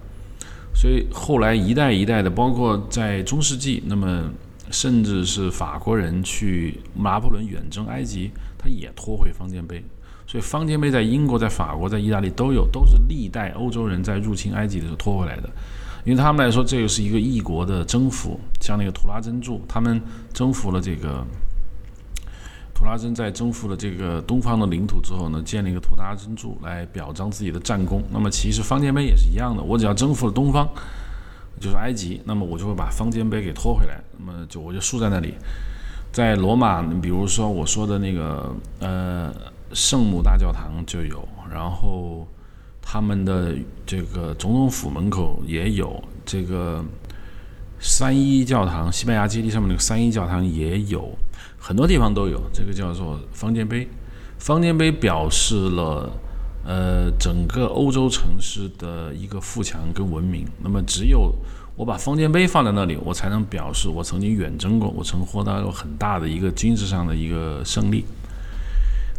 所以后来一代一代的，包括在中世纪，那么甚至是法国人去拿破仑远征埃及，他也拖回方尖碑。所以方尖碑在英国、在法国、在意大利都有，都是历代欧洲人在入侵埃及的时候拖回来的。因为他们来说，这个是一个异国的征服，像那个图拉真柱，他们征服了这个图拉真，在征服了这个东方的领土之后呢，建立一个图拉真柱来表彰自己的战功。那么其实方尖碑也是一样的，我只要征服了东方，就是埃及，那么我就会把方尖碑给拖回来，那么就我就竖在那里。在罗马，比如说我说的那个呃圣母大教堂就有，然后他们的这个总统府门口也有，这个三一教堂，西班牙基地上面那个三一教堂也有，很多地方都有。这个叫做方尖碑，方尖碑表示了呃整个欧洲城市的一个富强跟文明。那么只有我把方尖碑放在那里，我才能表示我曾经远征过，我曾获得过很大的一个军事上的一个胜利。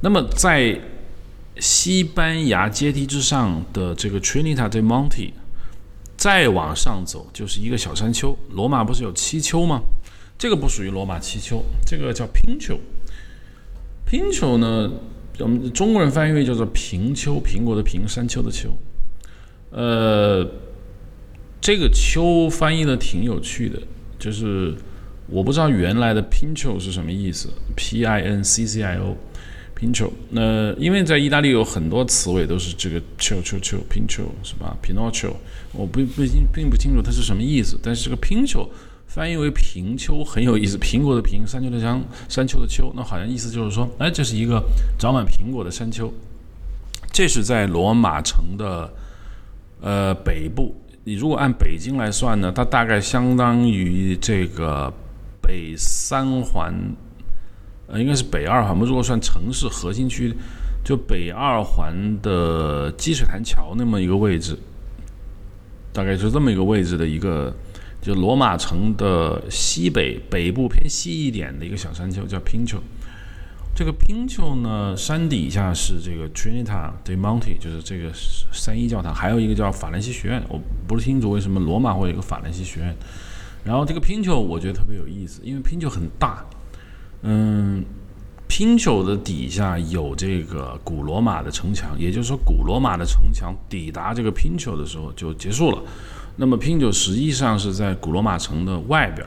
那么在西班牙阶梯之上的这个 Trinita de Monte，再往上走就是一个小山丘。罗马不是有七丘吗？这个不属于罗马七丘，这个叫拼丘。拼丘呢，我们中国人翻译为叫做平丘，苹果的平，山丘的丘。呃。这个“丘”翻译的挺有趣的，就是我不知道原来的 “pincho” 是什么意思，P-I-N-C-C-I-O Pincho。那因为在意大利有很多词尾都是这个 “cio cio cio pincho” 是吧？Pinocchio，我不不并不清楚它是什么意思，但是这个 pincho 翻译为平丘很有意思，苹果的“苹”，山丘的“山”，山丘的“丘”，那好像意思就是说，哎，这是一个长满苹果的山丘。这是在罗马城的呃北部。你如果按北京来算呢，它大概相当于这个北三环，呃，应该是北二环。我们如果算城市核心区，就北二环的积水潭桥那么一个位置，大概是这么一个位置的一个，就罗马城的西北北部偏西一点的一个小山丘，叫拼丘。这个拼丘呢，山底下是这个 Trinita de Monte，就是这个三一教堂，还有一个叫法兰西学院。我不是清楚为什么罗马会有一个法兰西学院。然后这个拼丘我觉得特别有意思，因为拼丘很大。嗯，拼丘的底下有这个古罗马的城墙，也就是说古罗马的城墙抵达这个拼丘的时候就结束了。那么拼丘实际上是在古罗马城的外边。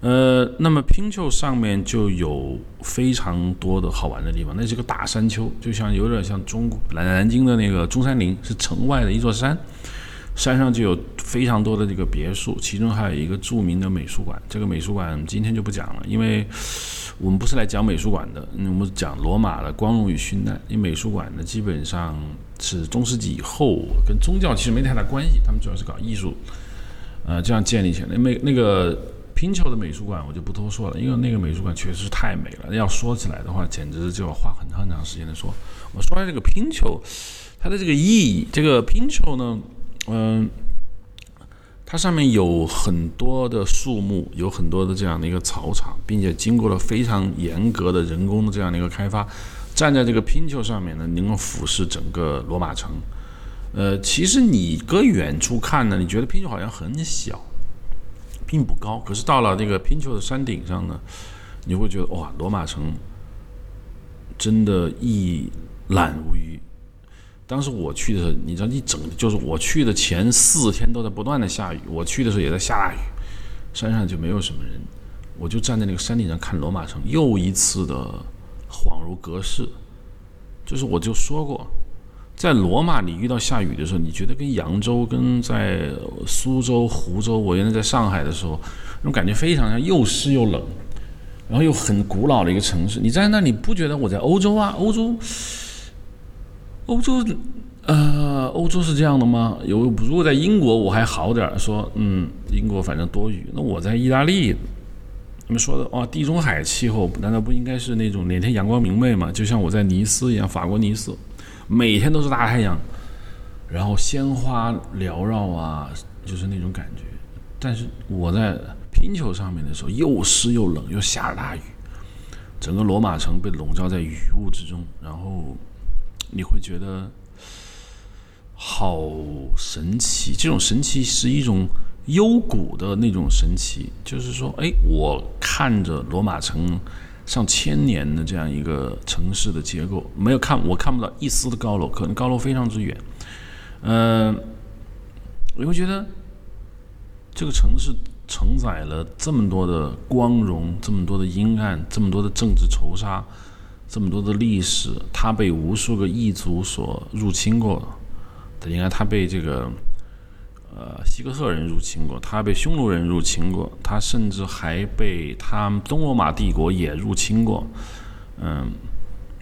呃，那么拼丘上面就有非常多的好玩的地方。那是个大山丘，就像有点像中国南南京的那个中山陵，是城外的一座山，山上就有非常多的这个别墅，其中还有一个著名的美术馆。这个美术馆今天就不讲了，因为我们不是来讲美术馆的，我们讲罗马的光荣与殉难。因为美术馆呢，基本上是中世纪以后，跟宗教其实没太大关系，他们主要是搞艺术，呃，这样建立起来。那那个。拼球的美术馆我就不多说了，因为那个美术馆确实太美了。要说起来的话，简直就要花很长很长时间的说。我说下这个拼球，它的这个意义，这个拼球呢，嗯，它上面有很多的树木，有很多的这样的一个草场，并且经过了非常严格的人工的这样的一个开发。站在这个拼球上面呢，能够俯视整个罗马城。呃，其实你搁远处看呢，你觉得拼球好像很小。并不高，可是到了这个拼丘的山顶上呢，你会觉得哇，罗马城真的一览无余。当时我去的时候，你知道一整就是我去的前四天都在不断的下雨，我去的时候也在下大雨，山上就没有什么人，我就站在那个山顶上看罗马城，又一次的恍如隔世。就是我就说过。在罗马，你遇到下雨的时候，你觉得跟扬州、跟在苏州、湖州，我原来在上海的时候，那种感觉非常像，又湿又冷，然后又很古老的一个城市。你在那，你不觉得我在欧洲啊？欧洲，欧洲，呃，欧洲是这样的吗？有，如果在英国我还好点儿，说，嗯，英国反正多雨。那我在意大利，你们说的哦，地中海气候难道不应该是那种哪天阳光明媚吗？就像我在尼斯一样，法国尼斯。每天都是大太阳，然后鲜花缭绕啊，就是那种感觉。但是我在拼球上面的时候，又湿又冷，又下着大雨，整个罗马城被笼罩在雨雾之中，然后你会觉得好神奇。这种神奇是一种幽谷的那种神奇，就是说，哎，我看着罗马城。上千年的这样一个城市的结构，没有看，我看不到一丝的高楼，可能高楼非常之远。嗯，我会觉得这个城市承载了这么多的光荣，这么多的阴暗，这么多的政治仇杀，这么多的历史，它被无数个异族所入侵过。应该它被这个。呃，西哥特人入侵过，他被匈奴人入侵过，他甚至还被他东罗马帝国也入侵过。嗯，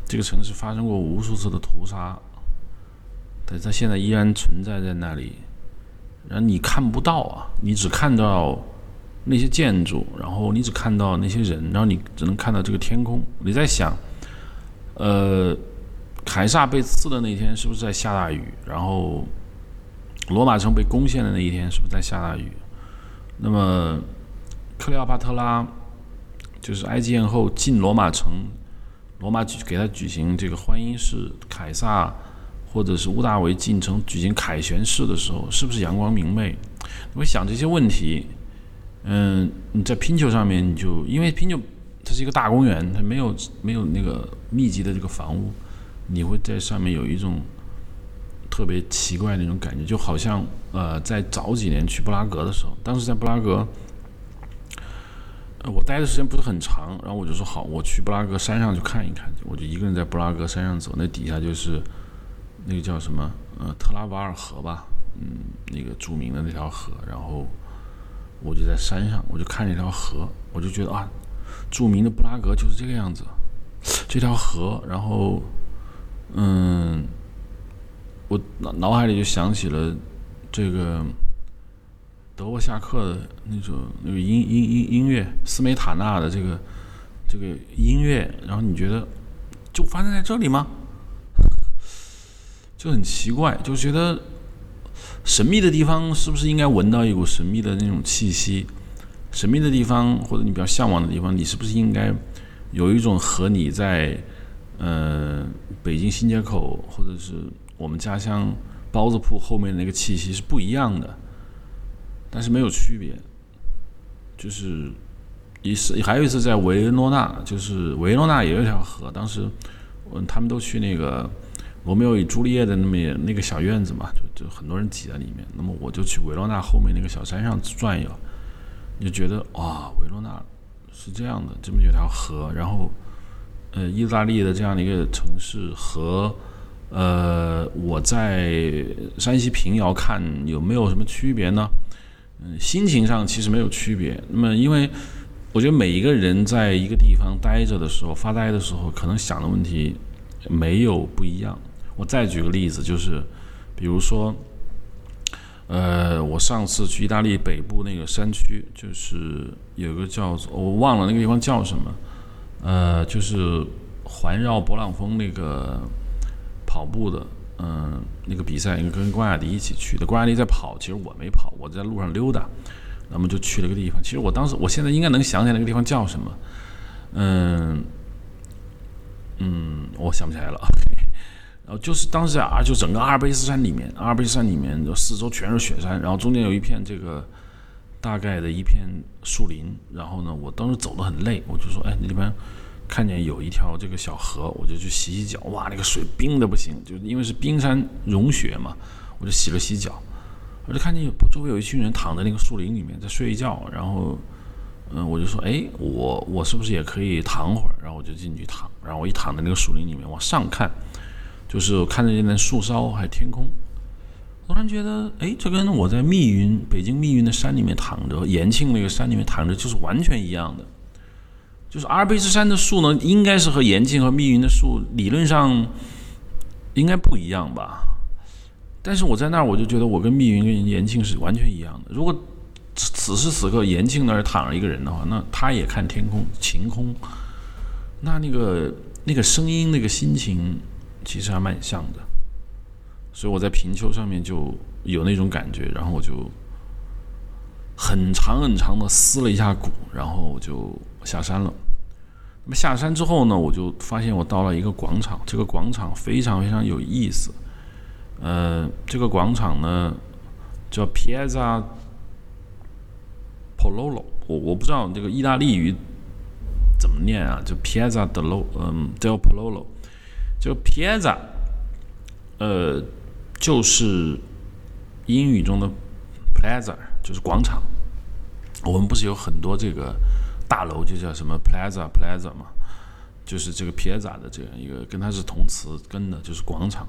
这个城市发生过无数次的屠杀，但是它现在依然存在在那里。然后你看不到啊，你只看到那些建筑，然后你只看到那些人，然后你只能看到这个天空。你在想，呃，凯撒被刺的那天是不是在下大雨？然后罗马城被攻陷的那一天是不是在下大雨？那么克里奥帕特拉就是埃及艳后进罗马城，罗马举给他举行这个欢迎式，凯撒。或者是屋大维进城举行凯旋式的时候，是不是阳光明媚？你想这些问题。嗯，你在拼球上面，你就因为拼球它是一个大公园，它没有没有那个密集的这个房屋，你会在上面有一种特别奇怪那种感觉，就好像呃，在早几年去布拉格的时候，当时在布拉格，我待的时间不是很长，然后我就说好，我去布拉格山上去看一看，我就一个人在布拉格山上走，那底下就是。那个叫什么？呃，特拉瓦尔河吧，嗯，那个著名的那条河。然后我就在山上，我就看那条河，我就觉得啊，著名的布拉格就是这个样子。这条河，然后，嗯，我脑脑海里就想起了这个德沃夏克的那种那个音音音音乐，斯梅塔纳的这个这个音乐。然后你觉得就发生在这里吗？*laughs* 就很奇怪，就觉得神秘的地方是不是应该闻到一股神秘的那种气息？神秘的地方或者你比较向往的地方，你是不是应该有一种和你在呃北京新街口或者是我们家乡包子铺后面那个气息是不一样的？但是没有区别，就是一次还有一次在维罗纳，就是维罗纳也有一条河，当时嗯他们都去那个。罗密欧与朱丽叶的那么那个小院子嘛，就就很多人挤在里面。那么我就去维罗纳后面那个小山上转悠，就觉得哇，维罗纳是这样的，这么有条河。然后，呃，意大利的这样的一个城市和呃我在山西平遥看有没有什么区别呢？嗯，心情上其实没有区别。那么，因为我觉得每一个人在一个地方待着的时候，发呆的时候，可能想的问题没有不一样。我再举个例子，就是，比如说，呃，我上次去意大利北部那个山区，就是有个叫做我忘了那个地方叫什么，呃，就是环绕勃朗峰那个跑步的，嗯，那个比赛，跟关雅迪一起去的。关雅迪在跑，其实我没跑，我在路上溜达，那么就去了个地方。其实我当时，我现在应该能想起来那个地方叫什么，嗯，嗯，我想不起来了。然后就是当时啊，就整个阿尔卑斯山里面，阿尔卑斯山里面就四周全是雪山，然后中间有一片这个大概的一片树林。然后呢，我当时走得很累，我就说：“哎，那边看见有一条这个小河，我就去洗洗脚。哇，那个水冰的不行，就因为是冰山融雪嘛，我就洗了洗脚。我就看见周围有一群人躺在那个树林里面在睡一觉。然后，嗯，我就说：哎，我我是不是也可以躺会儿？然后我就进去躺。然后我一躺在那个树林里面往上看。就是我看着那树梢，还有天空，突然觉得，哎，这跟我在密云北京密云的山里面躺着，延庆那个山里面躺着，就是完全一样的。就是阿尔卑斯山的树呢，应该是和延庆和密云的树理论上应该不一样吧？但是我在那儿，我就觉得我跟密云跟延庆是完全一样的。如果此时此刻延庆那儿躺着一个人的话，那他也看天空晴空，那那个那个声音，那个心情。其实还蛮像的，所以我在平丘上面就有那种感觉，然后我就很长很长的撕了一下骨，然后我就下山了。那么下山之后呢，我就发现我到了一个广场，这个广场非常非常有意思。呃，这个广场呢叫 Piazza Pololo，我我不知道这个意大利语怎么念啊，就 Piazza del 嗯 del Pololo。就 Piazza，呃，就是英语中的 Plaza，就是广场。我们不是有很多这个大楼，就叫什么 Plaza Plaza 嘛？就是这个 Piazza 的这样一个，跟它是同词根的，就是广场。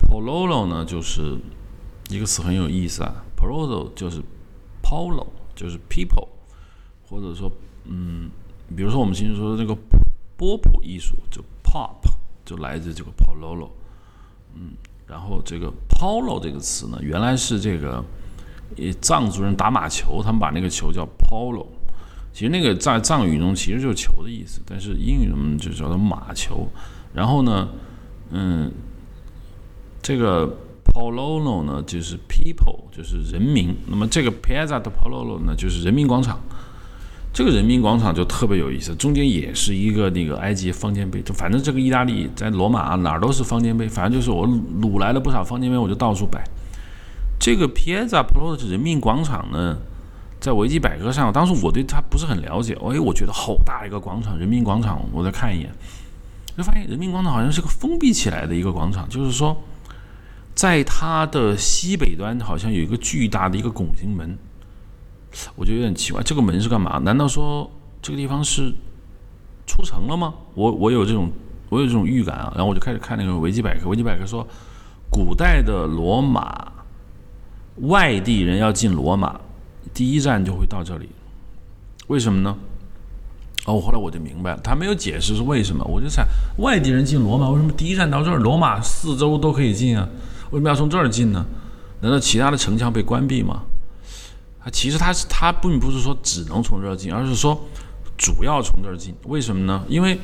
Pololo 呢，就是一个词很有意思啊。Pololo 就是 Polo，就是 People，或者说，嗯，比如说我们经常说的那个波普艺术，就 Pop。就来自这个 Pololo，嗯，然后这个 Polo 这个词呢，原来是这个藏族人打马球，他们把那个球叫 Polo，其实那个在藏语中其实就是球的意思，但是英语中就叫做马球。然后呢，嗯，这个 Pololo 呢就是 people，就是人民。那么这个 Piazza 的 Pololo 呢就是人民广场。这个人民广场就特别有意思，中间也是一个那个埃及方尖碑，就反正这个意大利在罗马哪儿都是方尖碑，反正就是我掳来了不少方尖碑，我就到处摆。这个 Piazza Pololo 人民广场呢，在维基百科上，当时我对它不是很了解，哎，我觉得好大一个广场，人民广场，我再看一眼，就发现人民广场好像是个封闭起来的一个广场，就是说，在它的西北端好像有一个巨大的一个拱形门。我觉得有点奇怪，这个门是干嘛？难道说这个地方是出城了吗？我我有这种我有这种预感啊。然后我就开始看那个维基百科，维基百科说，古代的罗马外地人要进罗马，第一站就会到这里。为什么呢？哦，后来我就明白了，他没有解释是为什么。我就想，外地人进罗马，为什么第一站到这儿？罗马四周都可以进啊，为什么要从这儿进呢？难道其他的城墙被关闭吗？啊，其实它是它并不是说只能从这儿进，而是说主要从这儿进。为什么呢？因为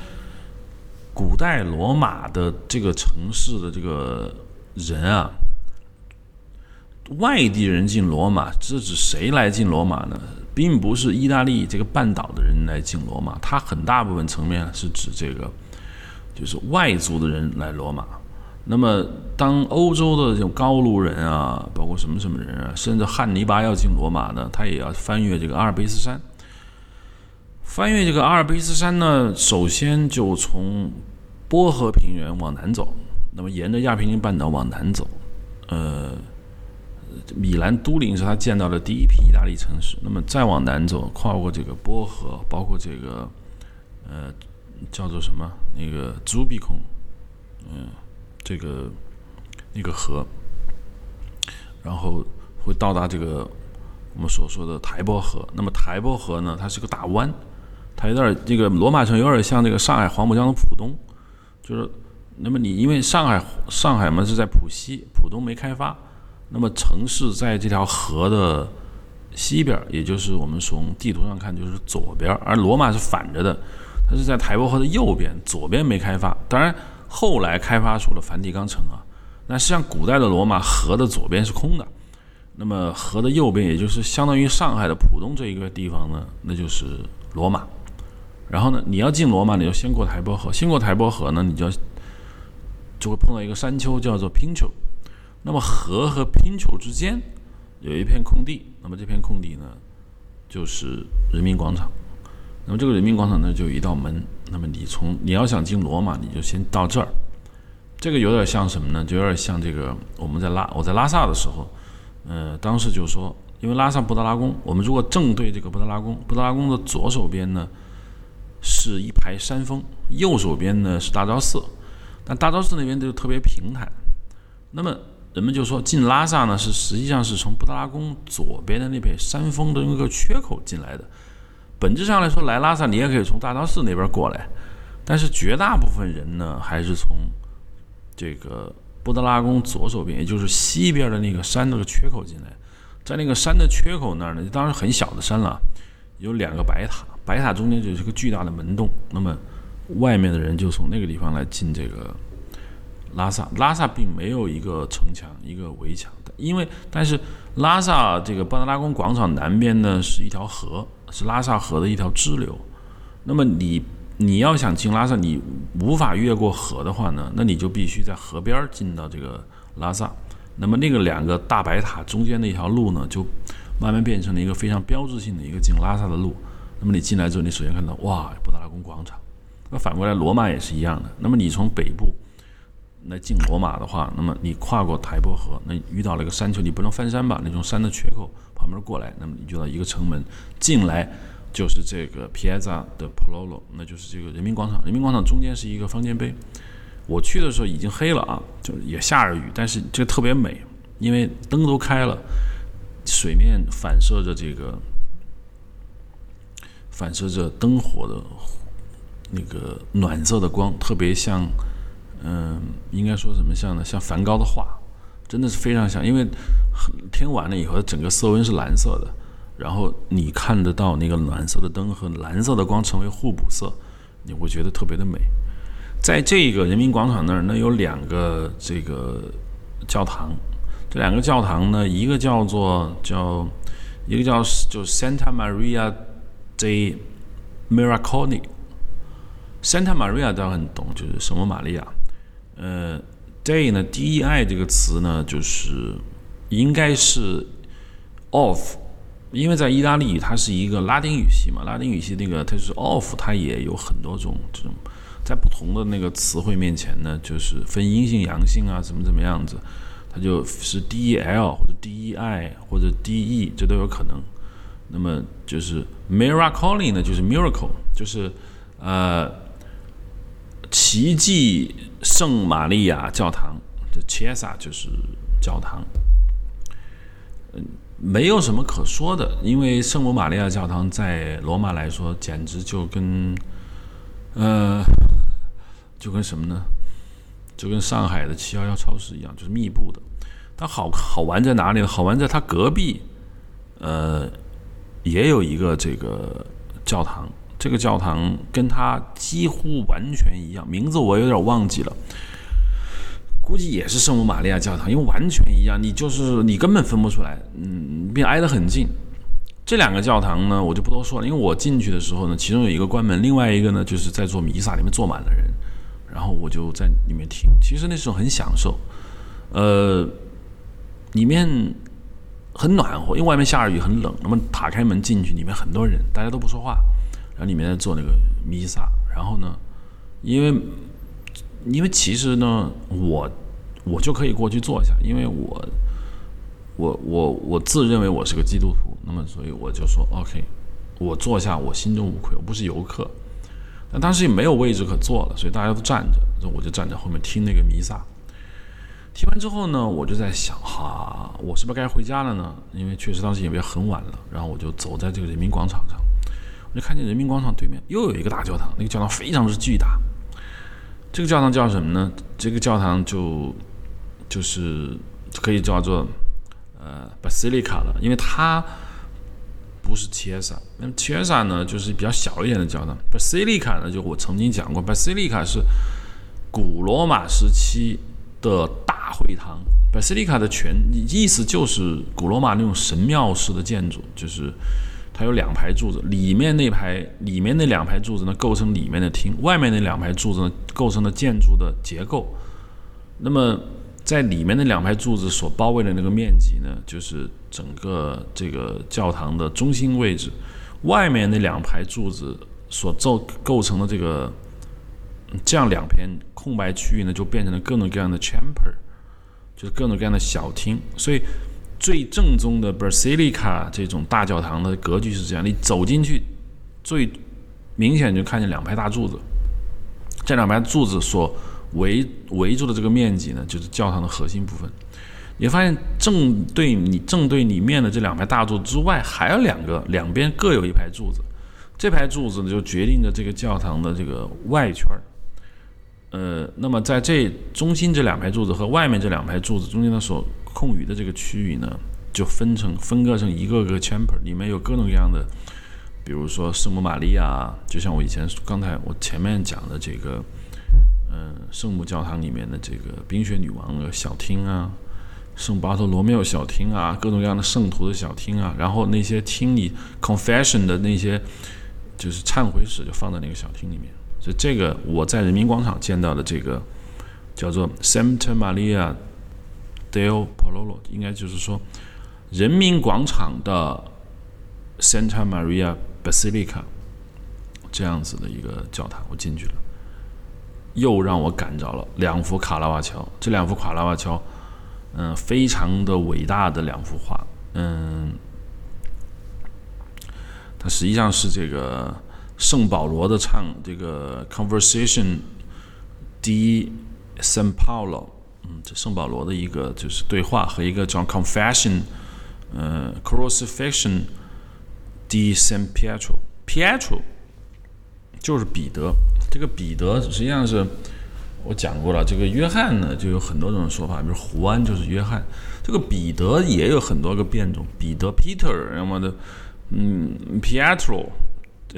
古代罗马的这个城市的这个人啊，外地人进罗马，这指谁来进罗马呢？并不是意大利这个半岛的人来进罗马，它很大部分层面是指这个，就是外族的人来罗马。那么，当欧洲的这种高卢人啊，包括什么什么人啊，甚至汉尼拔要进罗马呢，他也要翻越这个阿尔卑斯山。翻越这个阿尔卑斯山呢，首先就从波河平原往南走，那么沿着亚平宁半岛往南走。呃，米兰都灵是他见到的第一批意大利城市。那么再往南走，跨过这个波河，包括这个呃叫做什么那个朱比孔，嗯。这个那个河，然后会到达这个我们所说的台伯河。那么台伯河呢，它是个大湾，它有点这个罗马城有点像这个上海黄浦江的浦东，就是那么你因为上海上海嘛是在浦西，浦东没开发，那么城市在这条河的西边，也就是我们从地图上看就是左边，而罗马是反着的，它是在台伯河的右边，左边没开发，当然。后来开发出了梵蒂冈城啊，那实际上古代的罗马河的左边是空的，那么河的右边，也就是相当于上海的浦东这一个地方呢，那就是罗马。然后呢，你要进罗马，你就先过台伯河，先过台伯河呢，你就要就会碰到一个山丘，叫做 Pinto，。那么河和 Pinto 之间有一片空地，那么这片空地呢，就是人民广场。那么这个人民广场呢，就有一道门。那么你从你要想进罗马，你就先到这儿。这个有点像什么呢？就有点像这个我们在拉我在拉萨的时候，呃，当时就说，因为拉萨布达拉宫，我们如果正对这个布达拉宫，布达拉宫的左手边呢是一排山峰，右手边呢是大昭寺，但大昭寺那边就特别平坦。那么人们就说进拉萨呢是实际上是从布达拉宫左边的那片山峰的那个缺口进来的。本质上来说，来拉萨你也可以从大昭寺那边过来，但是绝大部分人呢，还是从这个布达拉宫左手边，也就是西边的那个山那个缺口进来。在那个山的缺口那儿呢，当然很小的山了，有两个白塔，白塔中间就是个巨大的门洞。那么外面的人就从那个地方来进这个拉萨。拉萨并没有一个城墙，一个围墙的，因为但是拉萨这个布达拉宫广场南边呢是一条河。是拉萨河的一条支流，那么你你要想进拉萨，你无法越过河的话呢，那你就必须在河边进到这个拉萨。那么那个两个大白塔中间的一条路呢，就慢慢变成了一个非常标志性的一个进拉萨的路。那么你进来之后，你首先看到哇，布达拉宫广场。那反过来，罗马也是一样的。那么你从北部来进罗马的话，那么你跨过台伯河，那遇到了一个山丘，你不能翻山吧？那种山的缺口。旁边过来，那么你就到一个城门进来，就是这个 Piazza 的 Pololo，那就是这个人民广场。人民广场中间是一个方尖碑。我去的时候已经黑了啊，就也下着雨，但是这个特别美，因为灯都开了，水面反射着这个反射着灯火的那个暖色的光，特别像嗯，应该说什么像呢？像梵高的画，真的是非常像，因为天完了以后，整个色温是蓝色的，然后你看得到那个蓝色的灯和蓝色的光成为互补色，你会觉得特别的美。在这个人民广场那儿，那有两个这个教堂，这两个教堂呢，一个叫做叫一个叫就 Santa Maria de Miracoli。Santa Maria 大家很懂，就是圣母玛利亚。呃，day 呢，D-E-I 这个词呢，就是应该是 of，因为在意大利它是一个拉丁语系嘛，拉丁语系那个它是 of，它也有很多种这种，在不同的那个词汇面前呢，就是分阴性阳性啊，怎么怎么样子，它就是 D-E-L 或者 D-E-I 或者 D-E，这都有可能。那么就是 Miracoli 呢，就是 miracle，就是呃。奇迹圣玛利亚教堂，这 Chiesa 就是教堂。嗯，没有什么可说的，因为圣母玛利亚教堂在罗马来说，简直就跟，呃，就跟什么呢？就跟上海的七幺幺超市一样，就是密布的。它好好玩在哪里呢？好玩在它隔壁，呃，也有一个这个教堂。这个教堂跟它几乎完全一样，名字我有点忘记了，估计也是圣母玛利亚教堂，因为完全一样，你就是你根本分不出来，嗯，并挨得很近。这两个教堂呢，我就不多说了，因为我进去的时候呢，其中有一个关门，另外一个呢就是在做弥撒，里面坐满了人，然后我就在里面听，其实那时候很享受，呃，里面很暖和，因为外面下着雨很冷，那么打开门进去，里面很多人，大家都不说话。然后里面在做那个弥撒，然后呢，因为因为其实呢，我我就可以过去坐下，因为我我我我自认为我是个基督徒，那么所以我就说 OK，我坐下，我心中无愧，我不是游客。但当时也没有位置可坐了，所以大家都站着，所以我就站在后面听那个弥撒。听完之后呢，我就在想，哈，我是不是该回家了呢？因为确实当时也很晚了。然后我就走在这个人民广场上。我就看见人民广场对面又有一个大教堂，那个教堂非常之巨大。这个教堂叫什么呢？这个教堂就就是可以叫做呃 Basilica 了，因为它不是 Chiesa。那么 Chiesa 呢，就是比较小一点的教堂。Basilica 呢，就我曾经讲过，Basilica 是古罗马时期的大会堂。Basilica 的全意思就是古罗马那种神庙式的建筑，就是。它有两排柱子，里面那排里面那两排柱子呢，构成里面的厅；外面那两排柱子呢，构成了建筑的结构。那么，在里面那两排柱子所包围的那个面积呢，就是整个这个教堂的中心位置；外面那两排柱子所构构成的这个这样两片空白区域呢，就变成了各种各样的 chamber，就是各种各样的小厅。所以。最正宗的 basilica 这种大教堂的格局是这样：你走进去，最明显就看见两排大柱子。这两排柱子所围围住的这个面积呢，就是教堂的核心部分。你发现正对你正对你面的这两排大柱之外，还有两个，两边各有一排柱子。这排柱子呢，就决定着这个教堂的这个外圈儿。呃，那么在这中心这两排柱子和外面这两排柱子中间的所空余的这个区域呢，就分成分割成一个个 chamber，里面有各种各样的，比如说圣母玛利亚，就像我以前刚才我前面讲的这个，嗯，圣母教堂里面的这个冰雪女王的小厅啊，圣巴托罗缪小厅啊，各种各样的圣徒的小厅啊，然后那些厅里 confession 的那些就是忏悔室就放在那个小厅里面。所以这个我在人民广场见到的这个叫做 Santa Maria del Popolo，应该就是说人民广场的 Santa Maria Basilica 这样子的一个教堂，我进去了，又让我感着了两幅卡拉瓦乔。这两幅卡拉瓦乔，嗯，非常的伟大的两幅画，嗯，它实际上是这个。圣保罗的唱这个 Conversation di San Paolo，嗯，这圣保罗的一个就是对话和一个叫 Confession，呃，Crucifixion di San Pietro，Pietro 就是彼得，这个彼得实际上是我讲过了，这个约翰呢就有很多种说法，比如胡安就是约翰，这个彼得也有很多个变种，彼得 Peter，要么的，嗯，Pietro，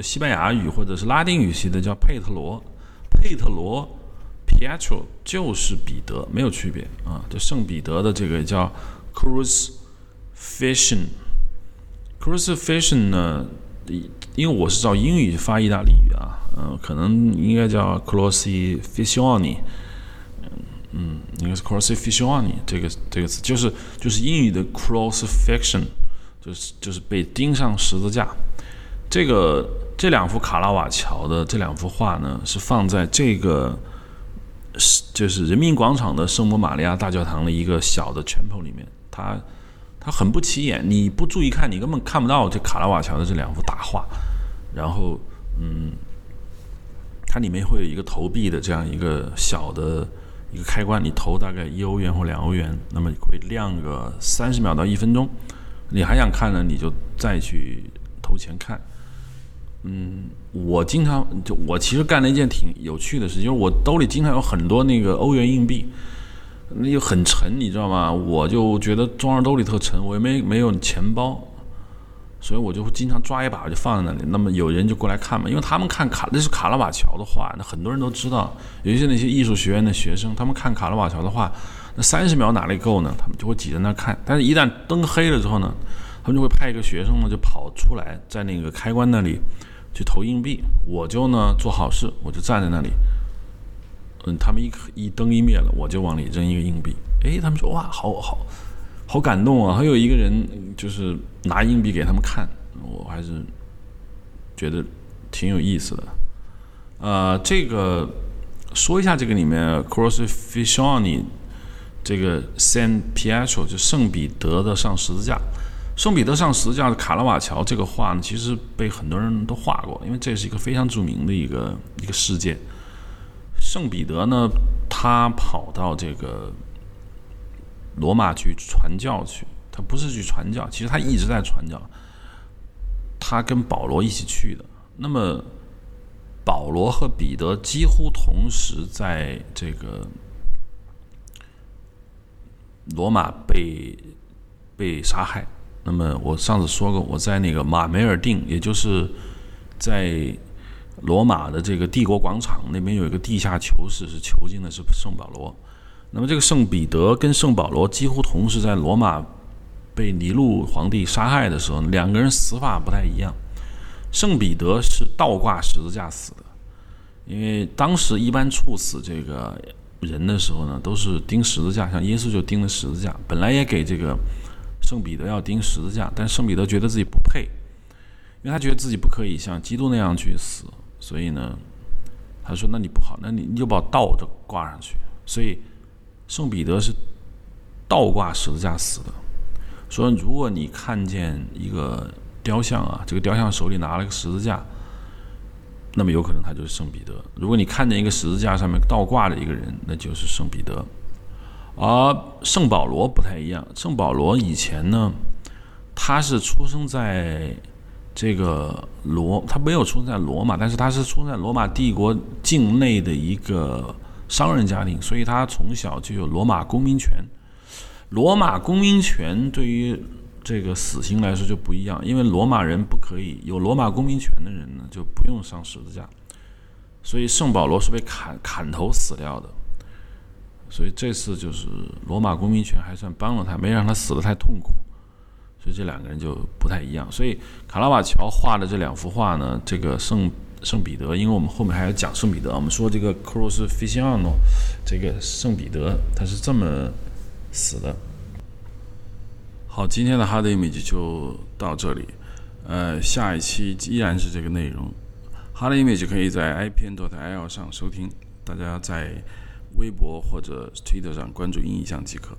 西班牙语或者是拉丁语系的叫佩特罗，佩特罗，Pietro 就是彼得，没有区别啊。这圣彼得的这个叫 Crucifixion，Crucifixion 呢，因为我是照英语发意大利语啊。嗯，可能应该叫 crucifixion，嗯嗯，应该是 crucifixion 这个这个词，就是就是英语的 crucifixion，就是就是被钉上十字架。这个这两幅卡拉瓦乔的这两幅画呢，是放在这个是就是人民广场的圣母玛利亚大教堂的一个小的 chapel 里面，它它很不起眼，你不注意看，你根本看不到这卡拉瓦乔的这两幅大画。然后，嗯。它里面会有一个投币的这样一个小的一个开关，你投大概一欧元或两欧元，那么会亮个三十秒到一分钟。你还想看呢，你就再去投钱看。嗯，我经常就我其实干了一件挺有趣的事情，就是我兜里经常有很多那个欧元硬币，那又很沉，你知道吗？我就觉得装着兜里特沉，我又没没有钱包。所以我就会经常抓一把，就放在那里。那么有人就过来看嘛，因为他们看卡，那是卡拉瓦乔的画，那很多人都知道。有一些那些艺术学院的学生，他们看卡拉瓦乔的画，那三十秒哪里够呢？他们就会挤在那看。但是，一旦灯黑了之后呢，他们就会派一个学生呢，就跑出来，在那个开关那里去投硬币。我就呢做好事，我就站在那里。嗯，他们一一灯一灭了，我就往里扔一个硬币。哎，他们说哇，好好。好感动啊！还有一个人就是拿硬币给他们看，我还是觉得挺有意思的。呃，这个说一下这个里面 Crucifixion，这个 San Pietro 就圣彼得的上十字架。圣彼得上十字架的卡拉瓦乔这个画呢，其实被很多人都画过，因为这是一个非常著名的一个一个事件。圣彼得呢，他跑到这个。罗马去传教去，他不是去传教，其实他一直在传教。他跟保罗一起去的。那么，保罗和彼得几乎同时在这个罗马被被杀害。那么我上次说过，我在那个马梅尔定，也就是在罗马的这个帝国广场那边有一个地下囚室，是囚禁的是圣保罗。那么，这个圣彼得跟圣保罗几乎同时在罗马被尼禄皇帝杀害的时候，两个人死法不太一样。圣彼得是倒挂十字架死的，因为当时一般处死这个人的时候呢，都是钉十字架，像耶稣就钉了十字架。本来也给这个圣彼得要钉十字架，但圣彼得觉得自己不配，因为他觉得自己不可以像基督那样去死，所以呢，他说：“那你不好，那你你就把倒着挂上去。”所以。圣彼得是倒挂十字架死的。说，如果你看见一个雕像啊，这个雕像手里拿了个十字架，那么有可能他就是圣彼得。如果你看见一个十字架上面倒挂的一个人，那就是圣彼得。而圣保罗不太一样，圣保罗以前呢，他是出生在这个罗，他没有出生在罗马，但是他是出生在罗马帝国境内的一个。商人家庭，所以他从小就有罗马公民权。罗马公民权对于这个死刑来说就不一样，因为罗马人不可以有罗马公民权的人呢，就不用上十字架。所以圣保罗是被砍砍头死掉的。所以这次就是罗马公民权还算帮了他，没让他死的太痛苦。所以这两个人就不太一样。所以卡拉瓦乔画的这两幅画呢，这个圣。圣彼得，因为我们后面还要讲圣彼得，我们说这个 Crucifixion，这个圣彼得他是这么死的。好，今天的 Hard Image 就到这里，呃，下一期依然是这个内容。Hard Image 可以在 IPN.IL 上收听，大家在微博或者 Twitter 上关注音影像即可。